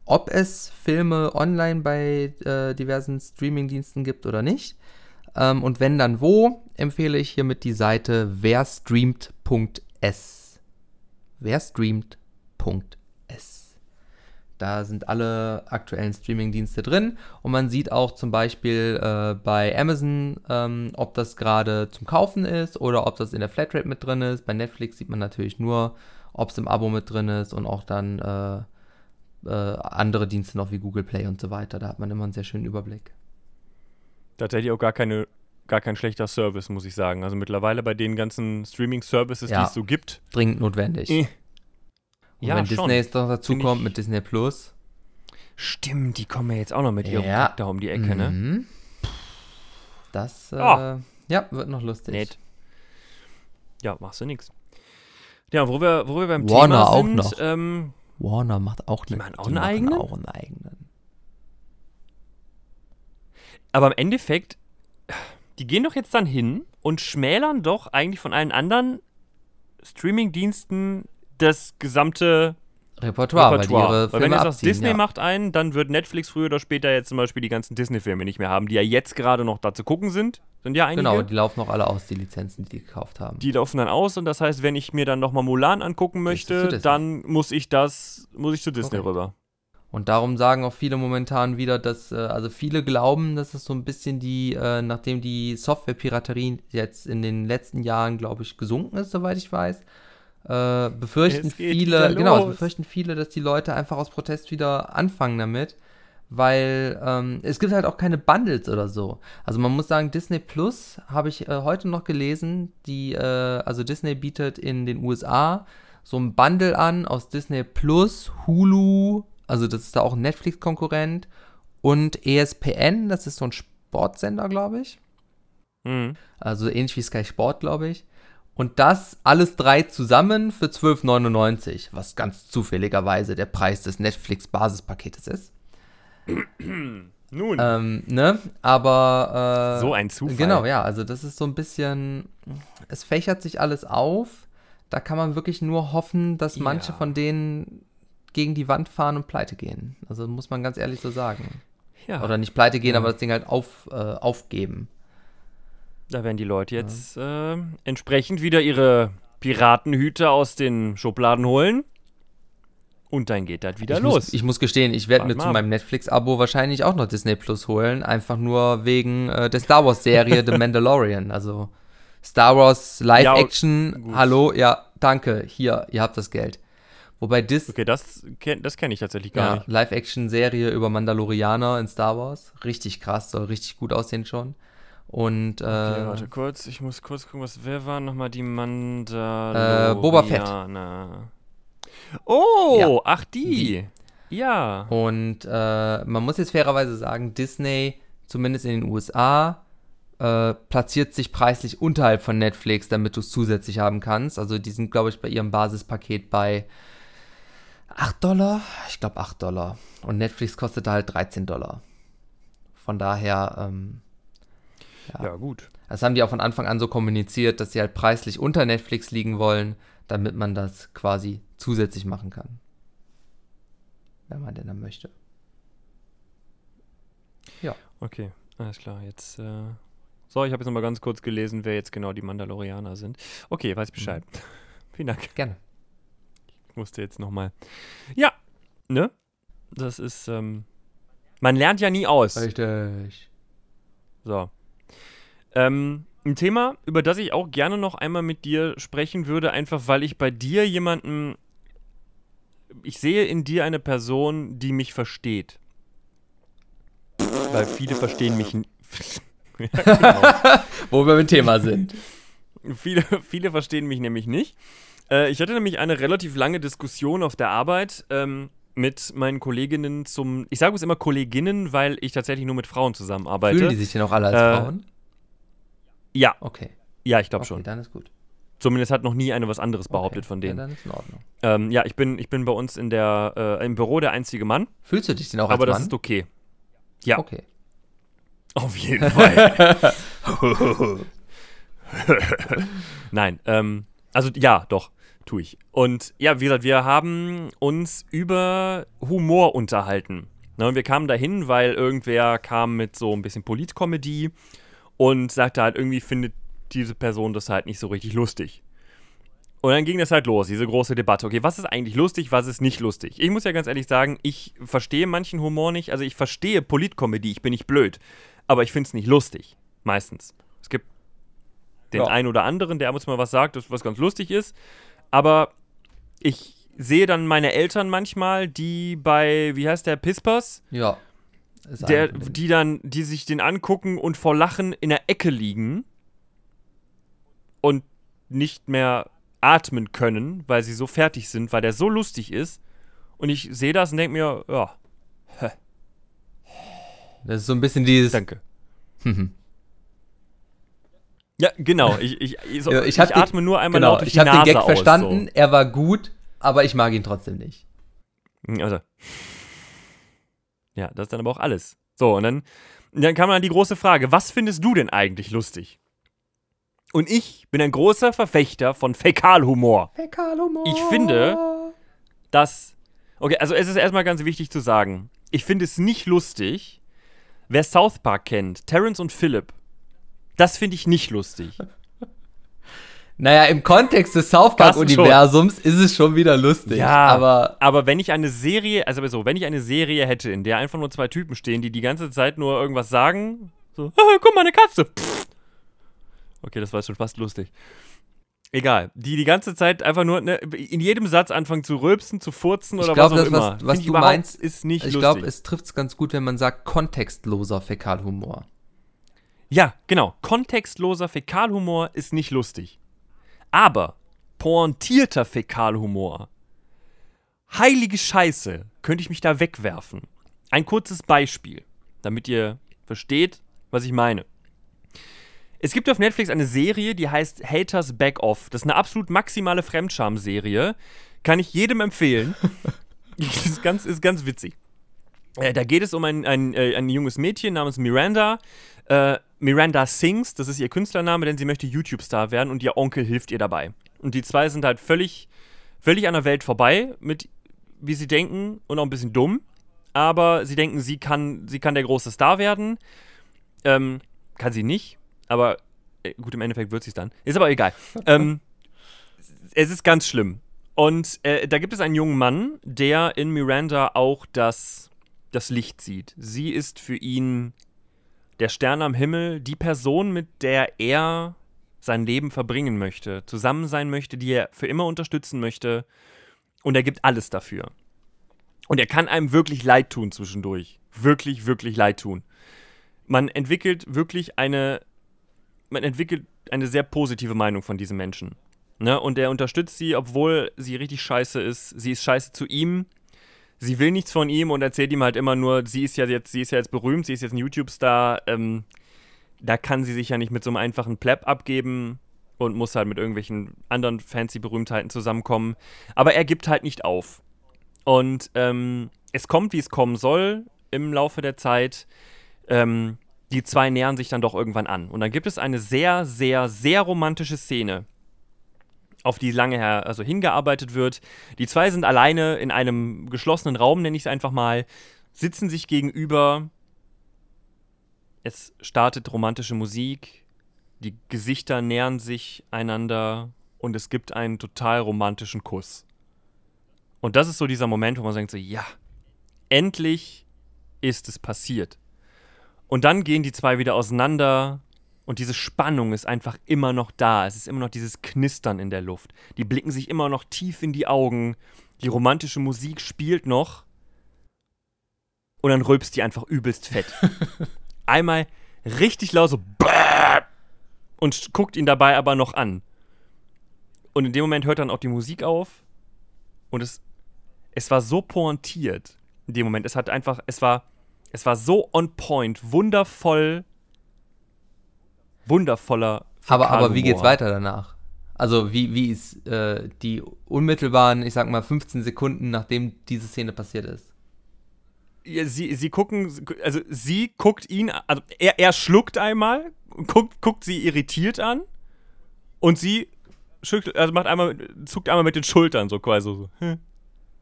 ob es Filme online bei äh, diversen Streamingdiensten gibt oder nicht, ähm, und wenn dann wo, empfehle ich hiermit die Seite werstreamt.s. Werstreamt.s. Da sind alle aktuellen Streamingdienste drin und man sieht auch zum Beispiel äh, bei Amazon, ähm, ob das gerade zum Kaufen ist oder ob das in der Flatrate mit drin ist. Bei Netflix sieht man natürlich nur, ob es im Abo mit drin ist und auch dann äh, äh, andere Dienste noch wie Google Play und so weiter. Da hat man immer einen sehr schönen Überblick. Tatsächlich auch gar keine gar kein schlechter Service, muss ich sagen. Also mittlerweile bei den ganzen Streaming-Services, Ja. die es so gibt. Dringend notwendig. Eh. Und Ja, wenn schon. Disney jetzt noch dazu Find kommt mit Disney Plus. Stimmt, die kommen ja jetzt auch noch mit ihrem Ja. Kack da um die Ecke, ne? Mhm. Das äh, Ah. ja, wird noch lustig. Nett. Ja, machst du nix. Ja, wo wir, wo wir beim Warner Thema auch sind, noch. ähm, Warner macht auch, ne, machen auch die einen eigenen? auch einen eigenen. aber im Endeffekt, die gehen doch jetzt dann hin und schmälern doch eigentlich von allen anderen Streaming-Diensten das gesamte Repertoire, weil Repertoire. ihre Weil wenn sagst, abziehen, Disney ja. macht einen, dann wird Netflix früher oder später jetzt zum Beispiel die ganzen Disney-Filme nicht mehr haben, die ja jetzt gerade noch da zu gucken sind. Sind ja einige. Genau, die laufen auch alle aus, die Lizenzen, die die gekauft haben. die laufen dann aus und das heißt, wenn ich mir dann nochmal Mulan angucken möchte, dann muss ich das, muss ich zu Disney Korrekt. rüber. Und darum sagen auch viele momentan wieder, dass, äh, also viele glauben, dass es so ein bisschen die, äh, nachdem die Software-Piraterie jetzt in den letzten Jahren, glaube ich, gesunken ist, soweit ich weiß, äh, befürchten viele, genau, befürchten viele, dass die Leute einfach aus Protest wieder anfangen damit, weil ähm, es gibt halt auch keine Bundles oder so. Also man muss sagen, Disney Plus habe ich äh, heute noch gelesen, die, äh, also Disney bietet in den USA so ein Bundle an aus Disney Plus, Hulu, also das ist da auch ein Netflix-Konkurrent und ESPN, das ist so ein Sportsender, glaube ich. Mhm. Also ähnlich wie Sky Sport, glaube ich. Und das alles drei zusammen für 12,99, was ganz zufälligerweise der Preis des Netflix-Basispaketes ist. Nun, Ähm, ne? Aber. Äh, so ein Zufall. Genau, ja, also das ist so ein bisschen. es fächert sich alles auf. Da kann man wirklich nur hoffen, dass manche Ja. von denen gegen die Wand fahren und pleite gehen. Also muss man ganz ehrlich so sagen. Ja. Oder nicht pleite gehen, Ja. aber das Ding halt auf, äh, aufgeben. Da werden die Leute jetzt äh, entsprechend wieder ihre Piratenhüte aus den Schubladen holen. Und dann geht das wieder ich los. Muss, ich muss gestehen, ich werde mir mal zu meinem Netflix-Abo wahrscheinlich auch noch Disney Plus holen, einfach nur wegen äh, der Star Wars-Serie (laughs) The Mandalorian. Also Star Wars Live-Action, gut. hallo, ja, danke, hier, ihr habt das Geld. Wobei Dis okay, das kenne das kenn ich tatsächlich gar ja, nicht. Live-Action-Serie über Mandalorianer in Star Wars, richtig krass, soll richtig gut aussehen schon. Und äh, Okay, warte kurz. Ich muss kurz gucken, was wer waren nochmal die Mandalorianer? Äh, Boba Fett. Oh, Ja. ach die. Ja. Und äh, man muss jetzt fairerweise sagen, Disney, zumindest in den USA, äh, platziert sich preislich unterhalb von Netflix, damit du es zusätzlich haben kannst. Also die sind, glaube ich, bei ihrem Basispaket bei 8 Dollar. Ich glaube 8 Dollar. Und Netflix kostet halt 13 Dollar. Von daher, ähm, ja. Ja, gut. Das haben die auch von Anfang an so kommuniziert, dass sie halt preislich unter Netflix liegen wollen, damit man das quasi zusätzlich machen kann. Wenn man denn dann möchte. Ja. Okay, alles klar. Jetzt. Äh so, ich habe jetzt nochmal ganz kurz gelesen, wer jetzt genau die Mandalorianer sind. Okay, weiß Bescheid. Mhm. (laughs) Vielen Dank. Gerne. Ich musste jetzt nochmal. Ja, ne? Das ist. Ähm, man lernt ja nie aus. Richtig. So. Ähm, ein Thema, über das ich auch gerne noch einmal mit dir sprechen würde, einfach weil ich bei dir jemanden. Ich sehe in dir eine Person, die mich versteht. Weil viele verstehen mich. n- (laughs) ja, genau. (laughs) Wo wir mit Thema sind. viele, viele verstehen mich nämlich nicht. Äh, ich hatte nämlich eine relativ lange Diskussion auf der Arbeit ähm, mit meinen Kolleginnen zum. Ich sage es immer Kolleginnen, weil ich tatsächlich nur mit Frauen zusammenarbeite. Fühlen die sich denn auch alle als Äh, Frauen? Ja, Okay. ja, ich glaube okay, schon. dann ist gut. Zumindest hat noch nie eine was anderes behauptet okay. von denen. Ja, dann ist in Ordnung. ähm, ja, ich bin, ich bin bei uns in der, äh, im Büro der einzige Mann, Fühlst du dich denn auch aber als das Mann? ist okay. Ja, Okay. auf jeden Fall. (laughs) Nein, ähm, also ja, doch, tue ich. Und ja, wie gesagt, wir haben uns über Humor unterhalten. Ne, und wir kamen dahin, weil irgendwer kam mit so ein bisschen Politkomödie und sagte halt, irgendwie findet diese Person das halt nicht so richtig lustig. Und dann ging das halt los, diese große Debatte. Okay, was ist eigentlich lustig, was ist nicht lustig? Ich muss ja ganz ehrlich sagen, ich verstehe manchen Humor nicht. Also ich verstehe Politkomödie, ich bin nicht blöd. Aber ich finde es nicht lustig. Meistens. Es gibt den Ja. einen oder anderen, der ab und zu mal was sagt, was ganz lustig ist. Aber ich sehe dann meine Eltern manchmal, die bei, wie heißt der, Pispers? Ja. Der, die dann, die sich den angucken und vor Lachen in der Ecke liegen und nicht mehr atmen können, weil sie so fertig sind, weil der so lustig ist. Und ich sehe das und denke mir, ja, das ist so ein bisschen dieses. danke. Mhm. Ja, genau. Ich, ich, ich, so, Ja, ich ich, hab den- atme nur einmal genau, laut durch ich die habe den Gag aus, verstanden, er war gut, aber ich mag ihn trotzdem nicht. So. Also. Ja, das ist dann aber auch alles. So, und dann, dann kam dann die große Frage, was findest du denn eigentlich lustig? Und ich bin ein großer Verfechter von Fäkalhumor. Fäkalhumor. Ich finde- dass. Okay, also es ist erstmal ganz wichtig zu sagen, ich finde es nicht lustig, wer South Park kennt, Terrence und Phillip. Das finde ich nicht lustig. Naja, im Kontext des South Park-Universums ist es schon wieder lustig. Ja, aber Aber wenn ich eine Serie, also so, wenn ich eine Serie hätte, in der einfach nur zwei Typen stehen, die die ganze Zeit nur irgendwas sagen, so, (laughs) "Ah, guck mal, eine Katze. Pff. Okay, das war schon fast lustig. Egal, die die ganze Zeit einfach nur ne, in jedem Satz anfangen zu rülpsen, zu furzen Ich oder glaub, was auch das, was- immer. was ich du meinst, ist nicht ich lustig. glaube, es trifft es ganz gut, wenn man sagt kontextloser Fäkalhumor. Ja, genau. Kontextloser Fäkalhumor ist nicht lustig. Aber pointierter Fäkalhumor, heilige Scheiße, könnte ich mich da wegwerfen. Ein kurzes Beispiel, damit ihr versteht, was ich meine. Es gibt auf Netflix eine Serie, die heißt Haters Back Off. Das ist eine absolut maximale Fremdscham-Serie. Kann ich jedem empfehlen. (laughs) (laughs) ist, ganz, ist ganz witzig. Äh, da geht es um ein, ein, äh, ein junges Mädchen namens Miranda. Äh, Miranda Sings, das ist ihr Künstlername, denn sie möchte YouTube-Star werden und ihr Onkel hilft ihr dabei. Und die zwei sind halt völlig, völlig an der Welt vorbei, mit wie sie denken und auch ein bisschen dumm. Aber sie denken, sie kann, sie kann der große Star werden. Ähm, kann sie nicht, aber äh, gut, im Endeffekt wird sie es dann. Ist aber egal. (laughs) ähm, es ist ganz schlimm. Und äh, da gibt es einen jungen Mann, der in Miranda auch das, das Licht sieht. Sie ist für ihn der Stern am Himmel, die Person, mit der er sein Leben verbringen möchte, zusammen sein möchte, die er für immer unterstützen möchte. Und er gibt alles dafür. Und er kann einem wirklich leid tun zwischendurch. Wirklich, wirklich leid tun. Man entwickelt wirklich eine, man entwickelt eine sehr positive Meinung von diesem Menschen. Ne? Und er unterstützt sie, obwohl sie richtig scheiße ist. Sie ist scheiße zu ihm sie will nichts von ihm und erzählt ihm halt immer nur, sie ist ja jetzt, sie ist ja jetzt berühmt, sie ist jetzt ein YouTube-Star, ähm, da kann sie sich ja nicht mit so einem einfachen Pleb abgeben und muss halt mit irgendwelchen anderen fancy Berühmtheiten zusammenkommen. Aber er gibt halt nicht auf. Und ähm, es kommt, wie es kommen soll im Laufe der Zeit. Ähm, die zwei nähern sich dann doch irgendwann an. Und dann gibt es eine sehr, sehr, sehr romantische Szene, auf die lange her, also hingearbeitet wird. Die zwei sind alleine in einem geschlossenen Raum, nenne ich es einfach mal, sitzen sich gegenüber. Es startet romantische Musik, die Gesichter nähern sich einander und es gibt einen total romantischen Kuss. Und das ist so dieser Moment, wo man denkt so, ja, endlich ist es passiert. Und dann gehen die zwei wieder auseinander und diese Spannung ist einfach immer noch da. Es ist immer noch dieses Knistern in der Luft. Die blicken sich immer noch tief in die Augen. Die romantische Musik spielt noch. Und dann rülpst die einfach übelst fett. (laughs) Einmal richtig laut so und guckt ihn dabei aber noch an. Und in dem Moment hört dann auch die Musik auf. Und es, es war so pointiert in dem Moment. Es hat einfach, es war, es war so on point, wundervoll wundervoller aber, aber wie geht's weiter danach? Also wie, wie ist äh, die unmittelbaren, ich sag mal, 15 Sekunden, nachdem diese Szene passiert ist? Ja, sie, sie gucken, also sie guckt ihn, also er, er schluckt einmal, guckt, guckt sie irritiert an und sie schüttelt, also macht einmal, zuckt einmal mit den Schultern so quasi so. Hm.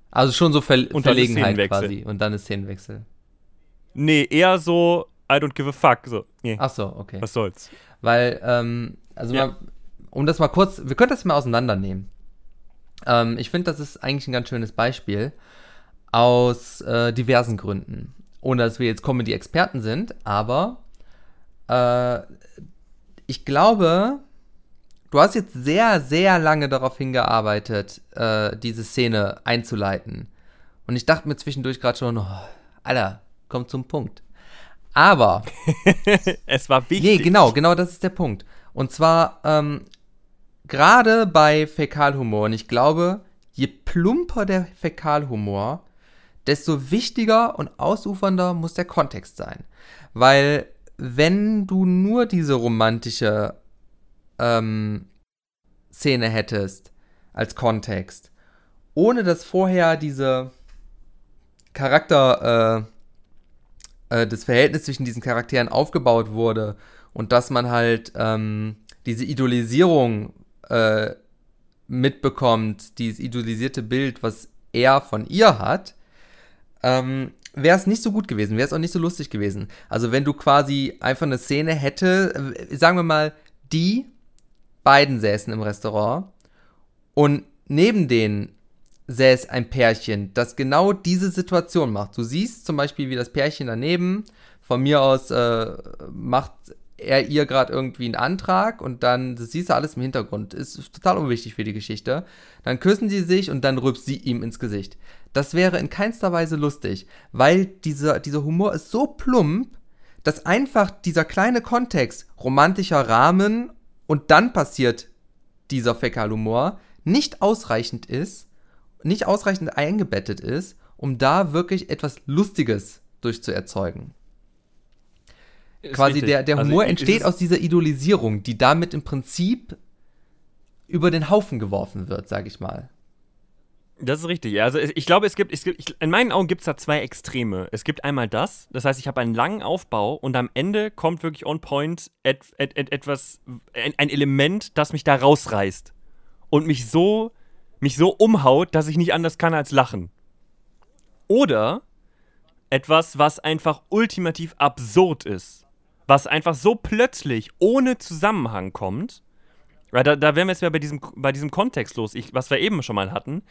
Also schon so Ver und Verlegenheit quasi und dann ist Szenenwechsel. Nee, eher so, I don't give a fuck. So, nee. Ach so, okay. Was soll's. Weil, ähm, also ja. mal, um das mal kurz, wir können das mal auseinandernehmen. Ähm, ich finde, das ist eigentlich ein ganz schönes Beispiel aus äh, diversen Gründen. Ohne dass wir jetzt Comedy-Experten sind, aber äh, ich glaube, du hast jetzt sehr, sehr lange darauf hingearbeitet, äh, diese Szene einzuleiten. Und ich dachte mir zwischendurch gerade schon, oh, Alter, komm zum Punkt. Aber. (laughs) es war wichtig. Nee, genau, genau das ist der Punkt. Und zwar, ähm, gerade bei Fäkalhumor, und ich glaube, je plumper der Fäkalhumor, desto wichtiger und ausufernder muss der Kontext sein. Weil, wenn du nur diese romantische ähm, Szene hättest als Kontext, ohne dass vorher diese Charakter, äh, äh, das Verhältnis zwischen diesen Charakteren aufgebaut wurde und dass man halt ähm, diese Idolisierung äh, mitbekommt, dieses idolisierte Bild, was er von ihr hat, ähm, wäre es nicht so gut gewesen, wäre es auch nicht so lustig gewesen. Also wenn du quasi einfach eine Szene hätte, äh, sagen wir mal, die beiden säßen im Restaurant und neben denen säß ein Pärchen, das genau diese Situation macht. Du siehst zum Beispiel, wie das Pärchen daneben, von mir aus äh, macht er ihr gerade irgendwie einen Antrag und dann, das siehst du alles im Hintergrund, ist total unwichtig für die Geschichte. Dann küssen sie sich und dann rübst sie ihm ins Gesicht. Das wäre in keinster Weise lustig, weil dieser, dieser Humor ist so plump, dass einfach dieser kleine Kontext, romantischer Rahmen und dann passiert dieser Fäkalhumor, nicht ausreichend ist, nicht ausreichend eingebettet ist, um da wirklich etwas Lustiges durchzuerzeugen. Quasi der, der also Humor also, entsteht aus dieser Idolisierung, die damit im Prinzip über den Haufen geworfen wird, sag ich mal. Das ist richtig. Also ich glaube, es gibt, es gibt ich, in meinen Augen gibt es da zwei Extreme. Es gibt einmal das, das heißt, ich habe einen langen Aufbau und am Ende kommt wirklich on point et, et, et, etwas, ein, ein, Element, das mich da rausreißt und mich so, mich so umhaut, dass ich nicht anders kann als lachen. Oder etwas, was einfach ultimativ absurd ist. Was einfach so plötzlich, ohne Zusammenhang kommt. Weil da, da wären wir jetzt ja bei diesem, bei diesem Kontext los, ich, was wir eben schon mal hatten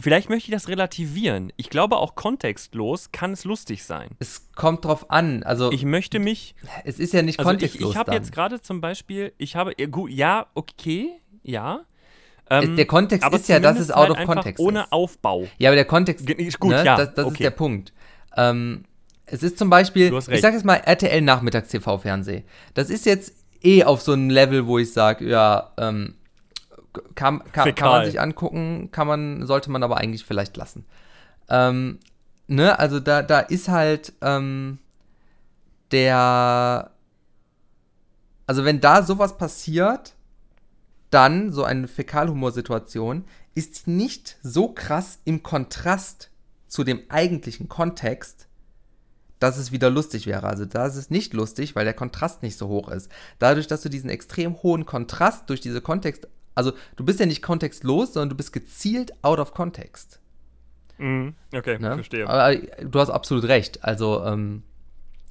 Vielleicht möchte ich das relativieren. Ich glaube, auch kontextlos kann es lustig sein. Es kommt drauf an. Also ich möchte mich. Es ist ja nicht also kontextlos. Ich, ich habe jetzt gerade zum Beispiel, ich habe, gut, ja, okay, ja. Ähm, der Kontext ist ja, dass es out halt of context ohne ist. Aufbau. Ja, aber der Kontext, ist gut, ne, ja, das, das okay. ist der Punkt. Ähm, es ist zum Beispiel, ich sage jetzt mal RTL Nachmittags TV Fernseh. Das ist jetzt eh auf so einem Level, wo ich sage, ja, ähm, kann, kann, kann, man sich angucken, kann man, sollte man aber eigentlich vielleicht lassen. Ähm, ne, also da, da ist halt ähm, der, also wenn da sowas passiert, dann so eine Fäkalhumorsituation ist nicht so krass im Kontrast zu dem eigentlichen Kontext, dass es wieder lustig wäre. Also da ist es nicht lustig, weil der Kontrast nicht so hoch ist. Dadurch, dass du diesen extrem hohen Kontrast durch diese Kontext also du bist ja nicht kontextlos, sondern du bist gezielt out of context. Mhm. Okay, ne? verstehe. Aber äh, du hast absolut recht. Also ähm,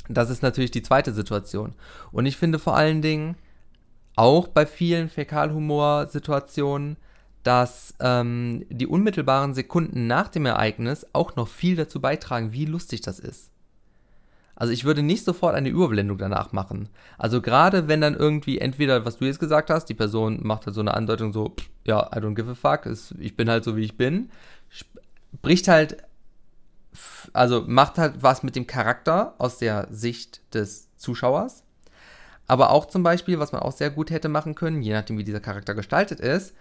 das ist natürlich die zweite Situation. Und ich finde vor allen Dingen auch bei vielen Fäkalhumor-Situationen, dass ähm, die unmittelbaren Sekunden nach dem Ereignis auch noch viel dazu beitragen, wie lustig das ist. Also ich würde nicht sofort eine Überblendung danach machen. Also gerade wenn dann irgendwie entweder, was du jetzt gesagt hast, die Person macht halt so eine Andeutung so, ja, I don't give a fuck, ist, ich bin halt so, wie ich bin, bricht halt, also macht halt was mit dem Charakter aus der Sicht des Zuschauers. Aber auch zum Beispiel, was man auch sehr gut hätte machen können, je nachdem wie dieser Charakter gestaltet ist,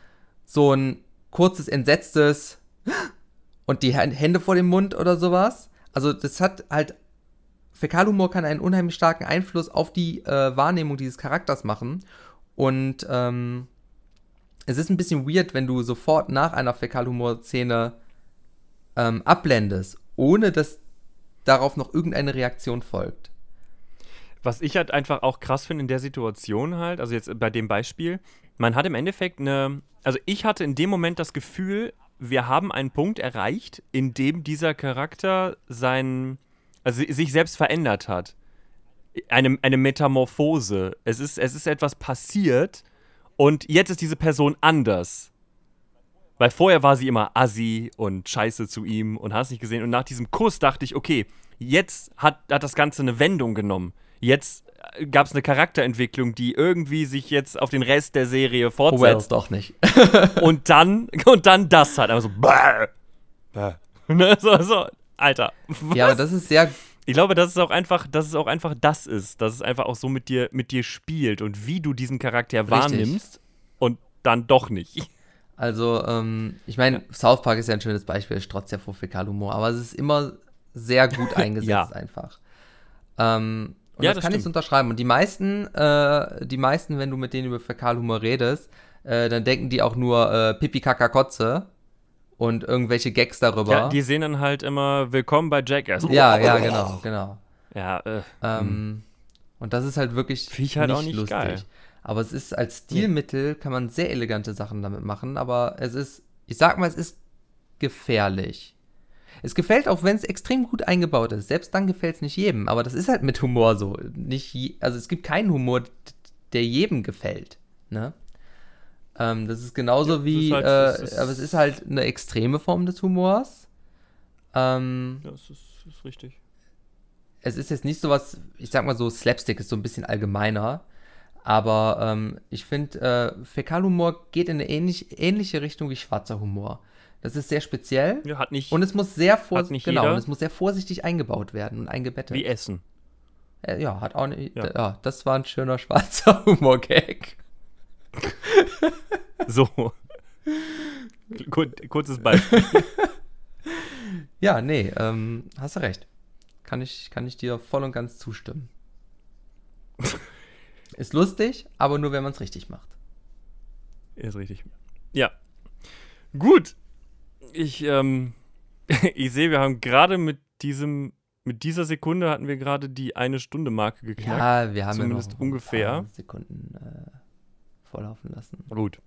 so ein kurzes, entsetztes (gasps) und die Hände vor dem Mund oder sowas. Also das hat halt Fäkalhumor kann einen unheimlich starken Einfluss auf die äh, Wahrnehmung dieses Charakters machen. Und ähm, es ist ein bisschen weird, wenn du sofort nach einer Fäkalhumor-Szene ähm, abblendest, ohne dass darauf noch irgendeine Reaktion folgt. Was ich halt einfach auch krass finde in der Situation halt, also jetzt bei dem Beispiel, man hat im Endeffekt eine, also ich hatte in dem Moment das Gefühl, wir haben einen Punkt erreicht, in dem dieser Charakter sein, also sich selbst verändert hat. Eine, eine Metamorphose. Es ist, es ist etwas passiert und jetzt ist diese Person anders. Weil vorher war sie immer assi und scheiße zu ihm und hast nicht gesehen. Und nach diesem Kuss dachte ich, okay, jetzt hat, hat das Ganze eine Wendung genommen. Jetzt äh, gab es eine Charakterentwicklung, die irgendwie sich jetzt auf den Rest der Serie fortsetzt. Oh, well, doch nicht. (laughs) und dann und dann das halt. Also so, bäh, (laughs) bäh. Ne, so, so, Alter. Was? Ja, aber das ist sehr. Ich glaube, dass es auch einfach, dass es auch einfach das ist, dass es einfach auch so mit dir, mit dir spielt und wie du diesen Charakter Richtig. wahrnimmst und dann doch nicht. Also, ähm, ich meine, South Park ist ja ein schönes Beispiel, es strotzt ja vor Fäkalhumor, aber es ist immer sehr gut (laughs) eingesetzt ja. einfach. Ähm, und ja, das, das kann stimmt. ich unterschreiben. Und die meisten, äh, die meisten, wenn du mit denen über Fäkalhumor redest, äh, dann denken die auch nur äh, Pipi Kaka Kotze und irgendwelche Gags darüber. Ja, die sehen dann halt immer Willkommen bei Jackass. Ja, ja, genau, genau. Ja, äh, ähm, hm. und das ist halt wirklich Fiech halt nicht, auch nicht lustig. Geil. Aber es ist als Stilmittel kann man sehr elegante Sachen damit machen, aber es ist, ich sag mal, es ist gefährlich. Es gefällt auch, wenn es extrem gut eingebaut ist. Selbst dann gefällt es nicht jedem, aber das ist halt mit Humor so. Nicht je, also es gibt keinen Humor, der jedem gefällt. Ne? Ähm, das ist genauso ja, wie, ist halt, äh, ist aber es ist halt eine extreme Form des Humors. Ähm, ja, das ist, ist richtig. Es ist jetzt nicht so was, ich sag mal so, Slapstick ist so ein bisschen allgemeiner. Aber ähm, ich finde, äh, Fäkalhumor geht in eine ähnlich, ähnliche Richtung wie schwarzer Humor. Das ist sehr speziell. Ja, hat nicht. Und es muss sehr vorsichtig, genau, und es muss sehr vorsichtig eingebaut werden und eingebettet. Wie Essen. Äh, ja, hat auch nicht. Ja. ja. das war ein schöner schwarzer (laughs) Humor-Gag. (laughs) so. Kur kurzes Beispiel. (laughs) ja, nee, ähm, hast du recht. Kann ich, kann ich dir voll und ganz zustimmen. Ist lustig, aber nur wenn man es richtig macht. Ist richtig. Ja. Gut. Ich, ähm, (laughs) ich sehe, wir haben gerade mit diesem, mit dieser Sekunde hatten wir gerade die eine Stunde Marke geknackt. Ja, wir haben Zumindest ja noch ungefähr. Sekunden äh, vorlaufen lassen. Gut.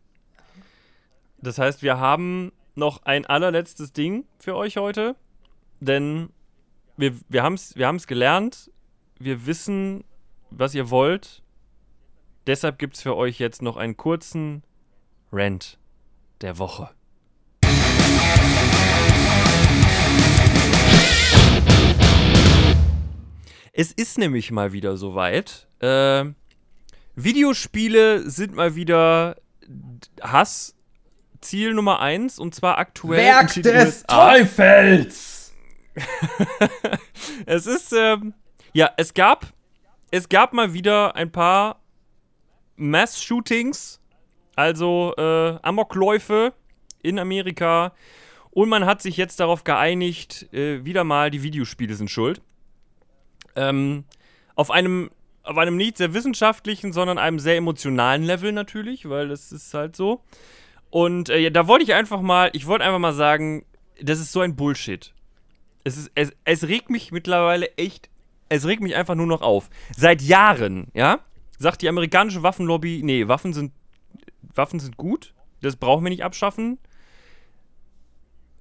Das heißt, wir haben noch ein allerletztes Ding für euch heute, denn wir, wir haben es wir haben's gelernt, wir wissen, was ihr wollt. Deshalb gibt es für euch jetzt noch einen kurzen Rant der Woche. Es ist nämlich mal wieder soweit. Äh, Videospiele sind mal wieder Hass Ziel Nummer eins und zwar aktuell Werk des USA. Teufels! (laughs) Es ist, ähm, ja, es gab, es gab mal wieder ein paar Mass-Shootings, also äh, Amokläufe in Amerika. Und man hat sich jetzt darauf geeinigt, äh, wieder mal die Videospiele sind schuld. Ähm, auf einem, auf einem nicht sehr wissenschaftlichen, sondern einem sehr emotionalen Level natürlich, weil das ist halt so. Und äh, da wollte ich einfach mal, ich wollte einfach mal sagen, das ist so ein Bullshit. Es, ist, es, es regt mich mittlerweile echt, es regt mich einfach nur noch auf. Seit Jahren, ja, sagt die amerikanische Waffenlobby, nee, Waffen sind, Waffen sind gut, das brauchen wir nicht abschaffen.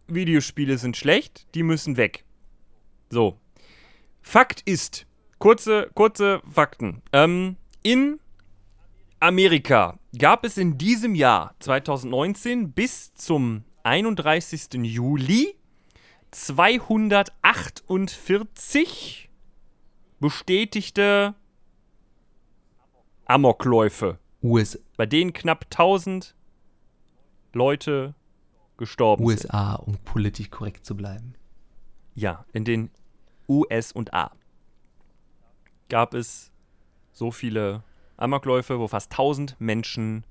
Videospiele sind schlecht, die müssen weg. So. Fakt ist, kurze, kurze Fakten. Ähm, in Amerika gab es in diesem Jahr 2019 bis zum 31. Juli 248 bestätigte Amokläufe, US, bei denen knapp 1000 Leute gestorben sind. USA, um politisch korrekt zu bleiben. Ja, in den US und A gab es so viele Amokläufe, wo fast 1000 Menschen.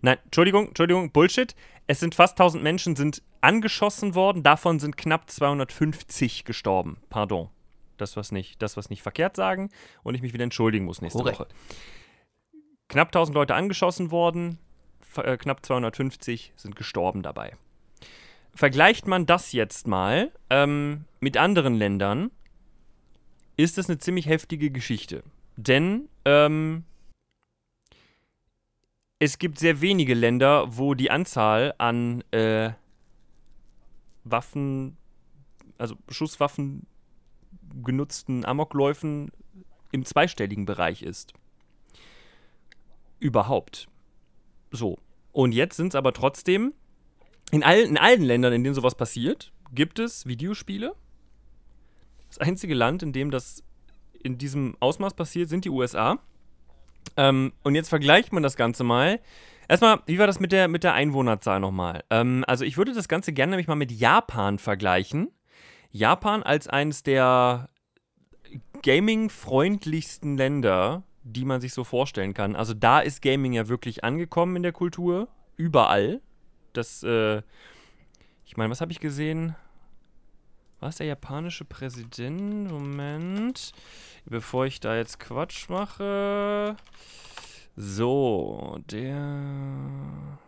Nein, Entschuldigung, Entschuldigung, Bullshit. Es sind fast 1000 Menschen sind angeschossen worden, davon sind knapp 250 gestorben. Pardon. Das was nicht, das was nicht verkehrt sagen und ich mich wieder entschuldigen muss nächste Korrekt. Woche. Knapp 1000 Leute angeschossen worden, äh, knapp 250 sind gestorben dabei. Vergleicht man das jetzt mal ähm, mit anderen Ländern, ist das eine ziemlich heftige Geschichte. Denn ähm, es gibt sehr wenige Länder, wo die Anzahl an äh, Waffen, also Schusswaffen genutzten Amokläufen im zweistelligen Bereich ist. Überhaupt. So. Und jetzt sind es aber trotzdem, in, all, in allen Ländern, in denen sowas passiert, gibt es Videospiele. Das einzige Land, in dem das in diesem Ausmaß passiert, sind die USA. Ähm, und jetzt vergleicht man das Ganze mal. Erstmal, wie war das mit der, mit der Einwohnerzahl nochmal? Ähm, also ich würde das Ganze gerne nämlich mal mit Japan vergleichen. Japan als eines der gaming-freundlichsten Länder, die man sich so vorstellen kann. Also da ist Gaming ja wirklich angekommen in der Kultur. Überall. Das, äh, ich meine, was habe ich gesehen? War es der japanische Präsident? Moment. Bevor ich da jetzt Quatsch mache. So, der.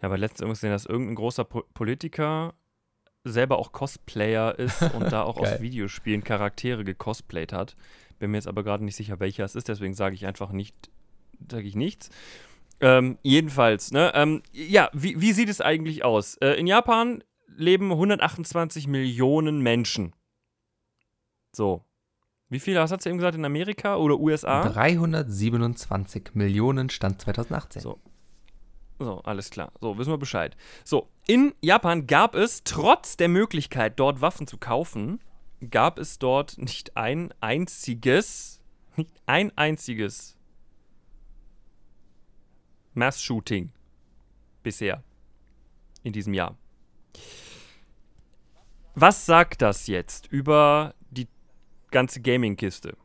Ja, aber letztens irgendwas gesehen, dass irgendein großer po Politiker selber auch Cosplayer ist und da (laughs) auch aus. Videospielen Charaktere gecosplayt hat. Bin mir jetzt aber gerade nicht sicher, welcher es ist, deswegen sage ich einfach nicht, sage ich nichts. Ähm, jedenfalls, ne? Ähm, ja, wie, wie sieht es eigentlich aus? Äh, in Japan leben 128 Millionen Menschen. So. Wie viele was hat du eben gesagt in Amerika oder USA? 327 Millionen Stand 2018. So. So, alles klar. So, wissen wir Bescheid. So, in Japan gab es, trotz der Möglichkeit, dort Waffen zu kaufen, gab es dort nicht ein einziges, nicht ein einziges Mass-Shooting bisher in diesem Jahr. Was sagt das jetzt über die ganze Gaming-Kiste?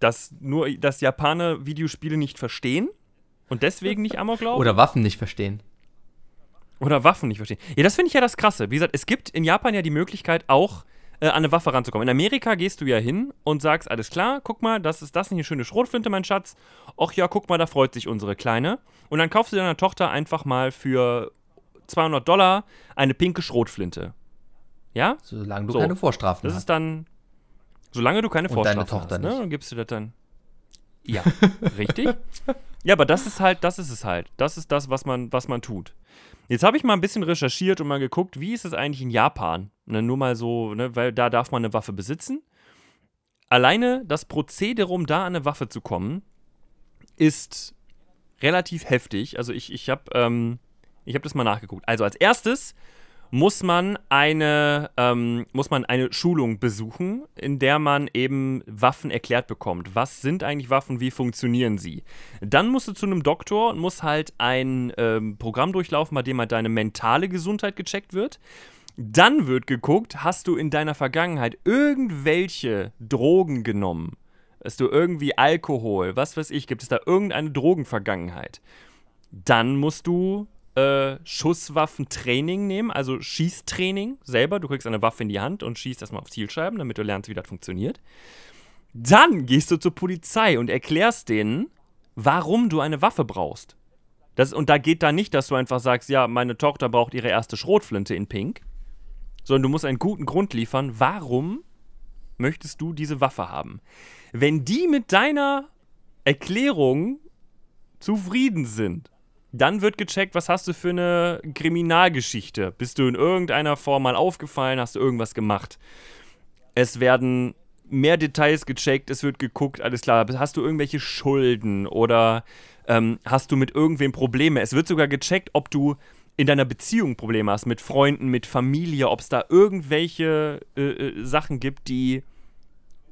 Dass nur, dass Japaner Videospiele nicht verstehen und deswegen nicht Amok laufen? Oder Waffen nicht verstehen. Oder Waffen nicht verstehen. Ja, das finde ich ja das Krasse. Wie gesagt, es gibt in Japan ja die Möglichkeit, auch äh, an eine Waffe ranzukommen. In Amerika gehst du ja hin und sagst, alles klar, guck mal, das ist das nicht eine schöne Schrotflinte, mein Schatz. Och ja, guck mal, da freut sich unsere Kleine. Und dann kaufst du deiner Tochter einfach mal für 200 Dollar eine pinke Schrotflinte. Ja? Solange du So. keine Vorstrafen Das hast. ist dann, solange du keine Und deine Vorstrafen Tochter hast, ne? nicht. Dann gibst du das dann. Ja, (laughs) richtig. Ja, aber das ist halt, das ist es halt. Das ist das, was man, was man tut. Jetzt habe ich mal ein bisschen recherchiert und mal geguckt, wie ist es eigentlich in Japan? Ne, nur mal so, ne, weil da darf man eine Waffe besitzen. Alleine das Prozedere, um da an eine Waffe zu kommen, ist relativ heftig. Also ich, ich habe ähm, hab das mal nachgeguckt. Also als erstes muss man eine, ähm, muss man eine Schulung besuchen, in der man eben Waffen erklärt bekommt. Was sind eigentlich Waffen, wie funktionieren sie? Dann musst du zu einem Doktor und musst halt ein ähm, Programm durchlaufen, bei dem halt deine mentale Gesundheit gecheckt wird. Dann wird geguckt, hast du in deiner Vergangenheit irgendwelche Drogen genommen? Hast du irgendwie Alkohol? Was weiß ich, gibt es da irgendeine Drogenvergangenheit? Dann musst du äh, Schusswaffentraining nehmen, also Schießtraining selber. Du kriegst eine Waffe in die Hand und schießt erstmal auf Zielscheiben, damit du lernst, wie das funktioniert. Dann gehst du zur Polizei und erklärst denen, warum du eine Waffe brauchst. Das, und da geht da nicht, dass du einfach sagst, ja, meine Tochter braucht ihre erste Schrotflinte in Pink, sondern du musst einen guten Grund liefern, warum möchtest du diese Waffe haben. Wenn die mit deiner Erklärung zufrieden sind, dann wird gecheckt, was hast du für eine Kriminalgeschichte? Bist du in irgendeiner Form mal aufgefallen? Hast du irgendwas gemacht? Es werden mehr Details gecheckt, es wird geguckt, alles klar, hast du irgendwelche Schulden oder ähm, hast du mit irgendwem Probleme? Es wird sogar gecheckt, ob du in deiner Beziehung Probleme hast, mit Freunden, mit Familie, ob es da irgendwelche äh, äh, Sachen gibt, die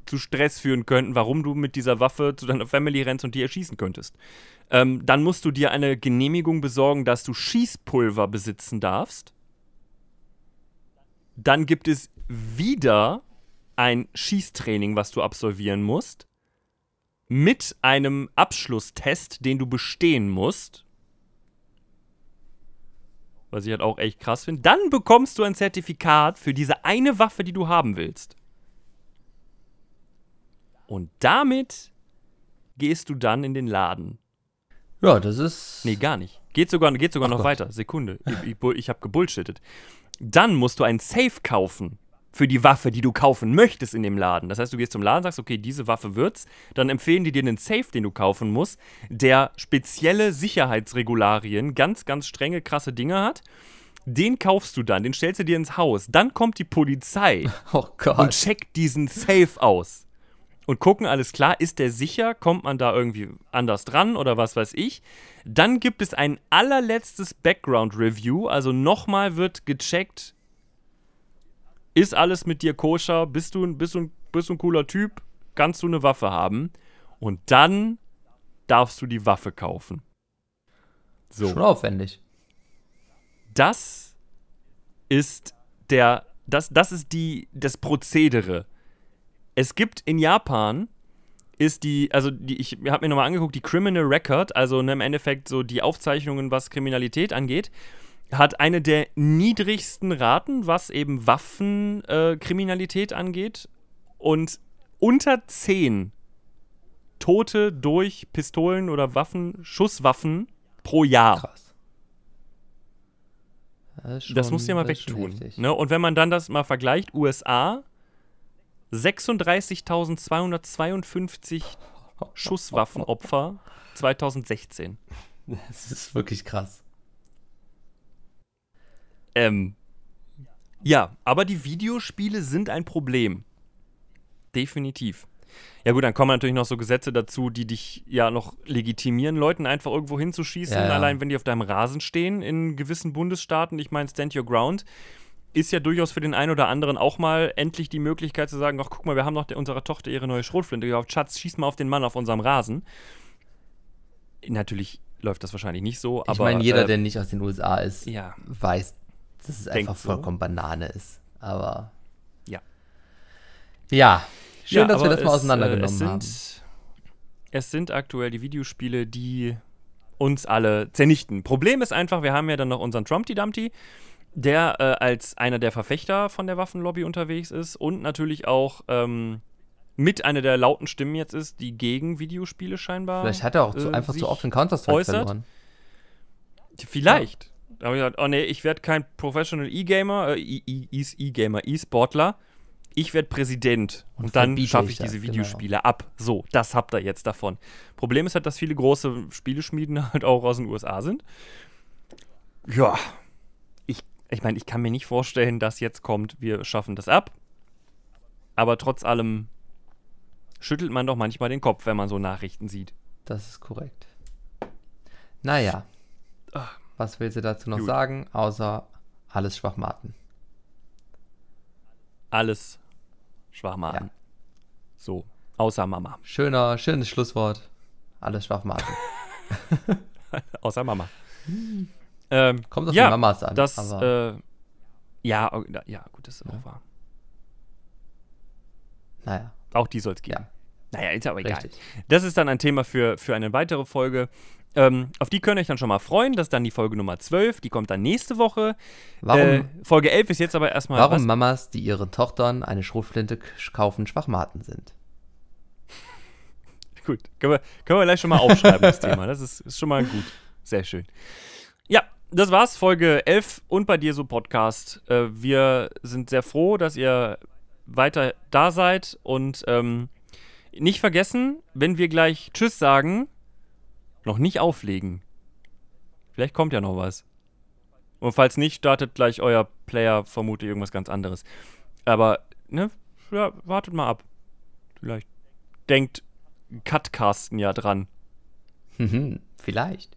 zu Stress führen könnten, warum du mit dieser Waffe zu deiner Family rennst und die erschießen könntest. Ähm, dann musst du dir eine Genehmigung besorgen, dass du Schießpulver besitzen darfst. Dann gibt es wieder ein Schießtraining, was du absolvieren musst. Mit einem Abschlusstest, den du bestehen musst. Was ich halt auch echt krass finde. Dann bekommst du ein Zertifikat für diese eine Waffe, die du haben willst. Und damit gehst du dann in den Laden. Ja, das ist. Nee, gar nicht. Geht sogar, geht sogar Ach noch Gott. weiter. Sekunde. Ich, ich, ich habe gebullshittet. Dann musst du einen Safe kaufen für die Waffe, die du kaufen möchtest in dem Laden. Das heißt, du gehst zum Laden, sagst, okay, diese Waffe wird's. Dann empfehlen die dir einen Safe, den du kaufen musst, der spezielle Sicherheitsregularien, ganz, ganz strenge, krasse Dinge hat. Den kaufst du dann, den stellst du dir ins Haus. Dann kommt die Polizei (laughs) Oh und Gott. checkt diesen Safe aus. Und gucken, alles klar, ist der sicher? Kommt man da irgendwie anders dran oder was weiß ich? Dann gibt es ein allerletztes Background Review, also nochmal wird gecheckt, ist alles mit dir koscher? Bist du, ein- bist, du, bist du ein cooler Typ? Kannst du eine Waffe haben? Und dann darfst du die Waffe kaufen. So Schon aufwendig. das ist der, das, das ist die, das Prozedere. Es gibt in Japan ist die, also die, ich habe mir nochmal angeguckt, die Criminal Record, also ne, im Endeffekt so die Aufzeichnungen, was Kriminalität angeht, hat eine der niedrigsten Raten, was eben Waffenkriminalität äh, angeht. Und unter 10 Tote durch Pistolen oder Waffen, Schusswaffen pro Jahr. Krass. Das, Das musst du ja mal wegtun. Ne? Und wenn man dann das mal vergleicht, USA 36.252 Schusswaffenopfer 2016. Das ist wirklich krass. Ähm, ja, aber die Videospiele sind ein Problem. Definitiv. Ja gut, dann kommen natürlich noch so Gesetze dazu, die dich ja noch legitimieren, Leuten einfach irgendwo hinzuschießen, Ja, ja. allein wenn die auf deinem Rasen stehen in gewissen Bundesstaaten. Ich meine, Stand Your Ground ist ja durchaus für den einen oder anderen auch mal endlich die Möglichkeit zu sagen, ach guck mal, wir haben doch der, unserer Tochter ihre neue Schrotflinte gekauft, Schatz, schieß mal auf den Mann auf unserem Rasen. Natürlich läuft das wahrscheinlich nicht so, Ich aber meine, jeder, äh, der nicht aus den USA ist, ja. weiß, dass es einfach so. vollkommen Banane ist. Aber. Ja. Ja. Schön, Ja, dass wir das mal es, auseinandergenommen äh, haben. Es sind aktuell die Videospiele, die uns alle zernichten. Problem ist einfach, wir haben ja dann noch unseren Trumpty Dumpty, der äh, als einer der Verfechter von der Waffenlobby unterwegs ist und natürlich auch ähm, mit einer der lauten Stimmen jetzt ist, die gegen Videospiele scheinbar. Vielleicht hat er auch zu, äh, einfach zu oft in Counter-Strike verloren. Vielleicht. Da habe ich gesagt, oh nee, ich werde kein Professional E-Gamer, äh, E- E- E- E-Gamer, E-Sportler. Ich werde Präsident und, Und dann schaffe ich ich das, diese genau. Videospiele ab. So, das habt ihr jetzt davon. Problem ist halt, dass viele große Spieleschmieden (laughs) halt auch aus den USA sind. Ja. Ich, meine, ich kann mir nicht vorstellen, dass jetzt kommt, wir schaffen das ab. Aber trotz allem schüttelt man doch manchmal den Kopf, wenn man so Nachrichten sieht. Das ist korrekt. Naja. Ah. Was will sie dazu noch Gut. sagen, außer alles Schwachmaten? Alles Schwachmaten. Ja. So, außer Mama. Schöner, schönes Schlusswort. Alles Schwachmaten. (laughs) Außer Mama. (laughs) Ähm, Kommt auf ja, die Mamas an. das, äh, ja, oh, ja, gut, das ist auch wahr. naja, Auch die soll es geben. ja, Naja, ist aber egal. richtig. Das ist dann ein Thema für, für eine weitere Folge. Ähm, auf die könnt ihr euch dann schon mal freuen. Das ist dann die Folge Nummer 12. Die kommt dann nächste Woche. Warum, Äh, Folge 11 ist jetzt aber erstmal. warum was? Mamas, die ihren Tochtern eine Schrotflinte kaufen, Schwachmaten sind? Gut, können wir, können wir gleich schon mal aufschreiben, (laughs) das Thema. Das ist, ist schon mal gut. Sehr schön. Ja, das war's, Folge 11 und bei dir so Podcast. Äh, wir sind sehr froh, dass ihr weiter da seid und ähm, nicht vergessen, wenn wir gleich Tschüss sagen, noch nicht auflegen. Vielleicht kommt ja noch was. Und falls nicht, startet gleich euer Player vermutlich irgendwas ganz anderes. Aber, ne, ja, wartet mal ab. Vielleicht denkt Cutcasten ja dran. (laughs) Vielleicht,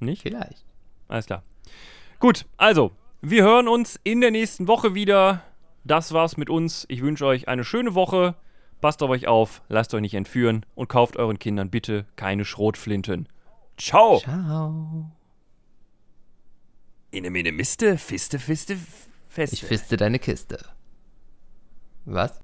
Nicht? vielleicht. Alles klar. Gut, also, wir hören uns in der nächsten Woche wieder. Das war's mit uns. Ich wünsche euch eine schöne Woche. Passt auf euch auf, lasst euch nicht entführen und kauft euren Kindern bitte keine Schrotflinten. Ciao! Ciao. Inne, mine, miste, fiste, fiste, feste. Ich fiste deine Kiste. Was?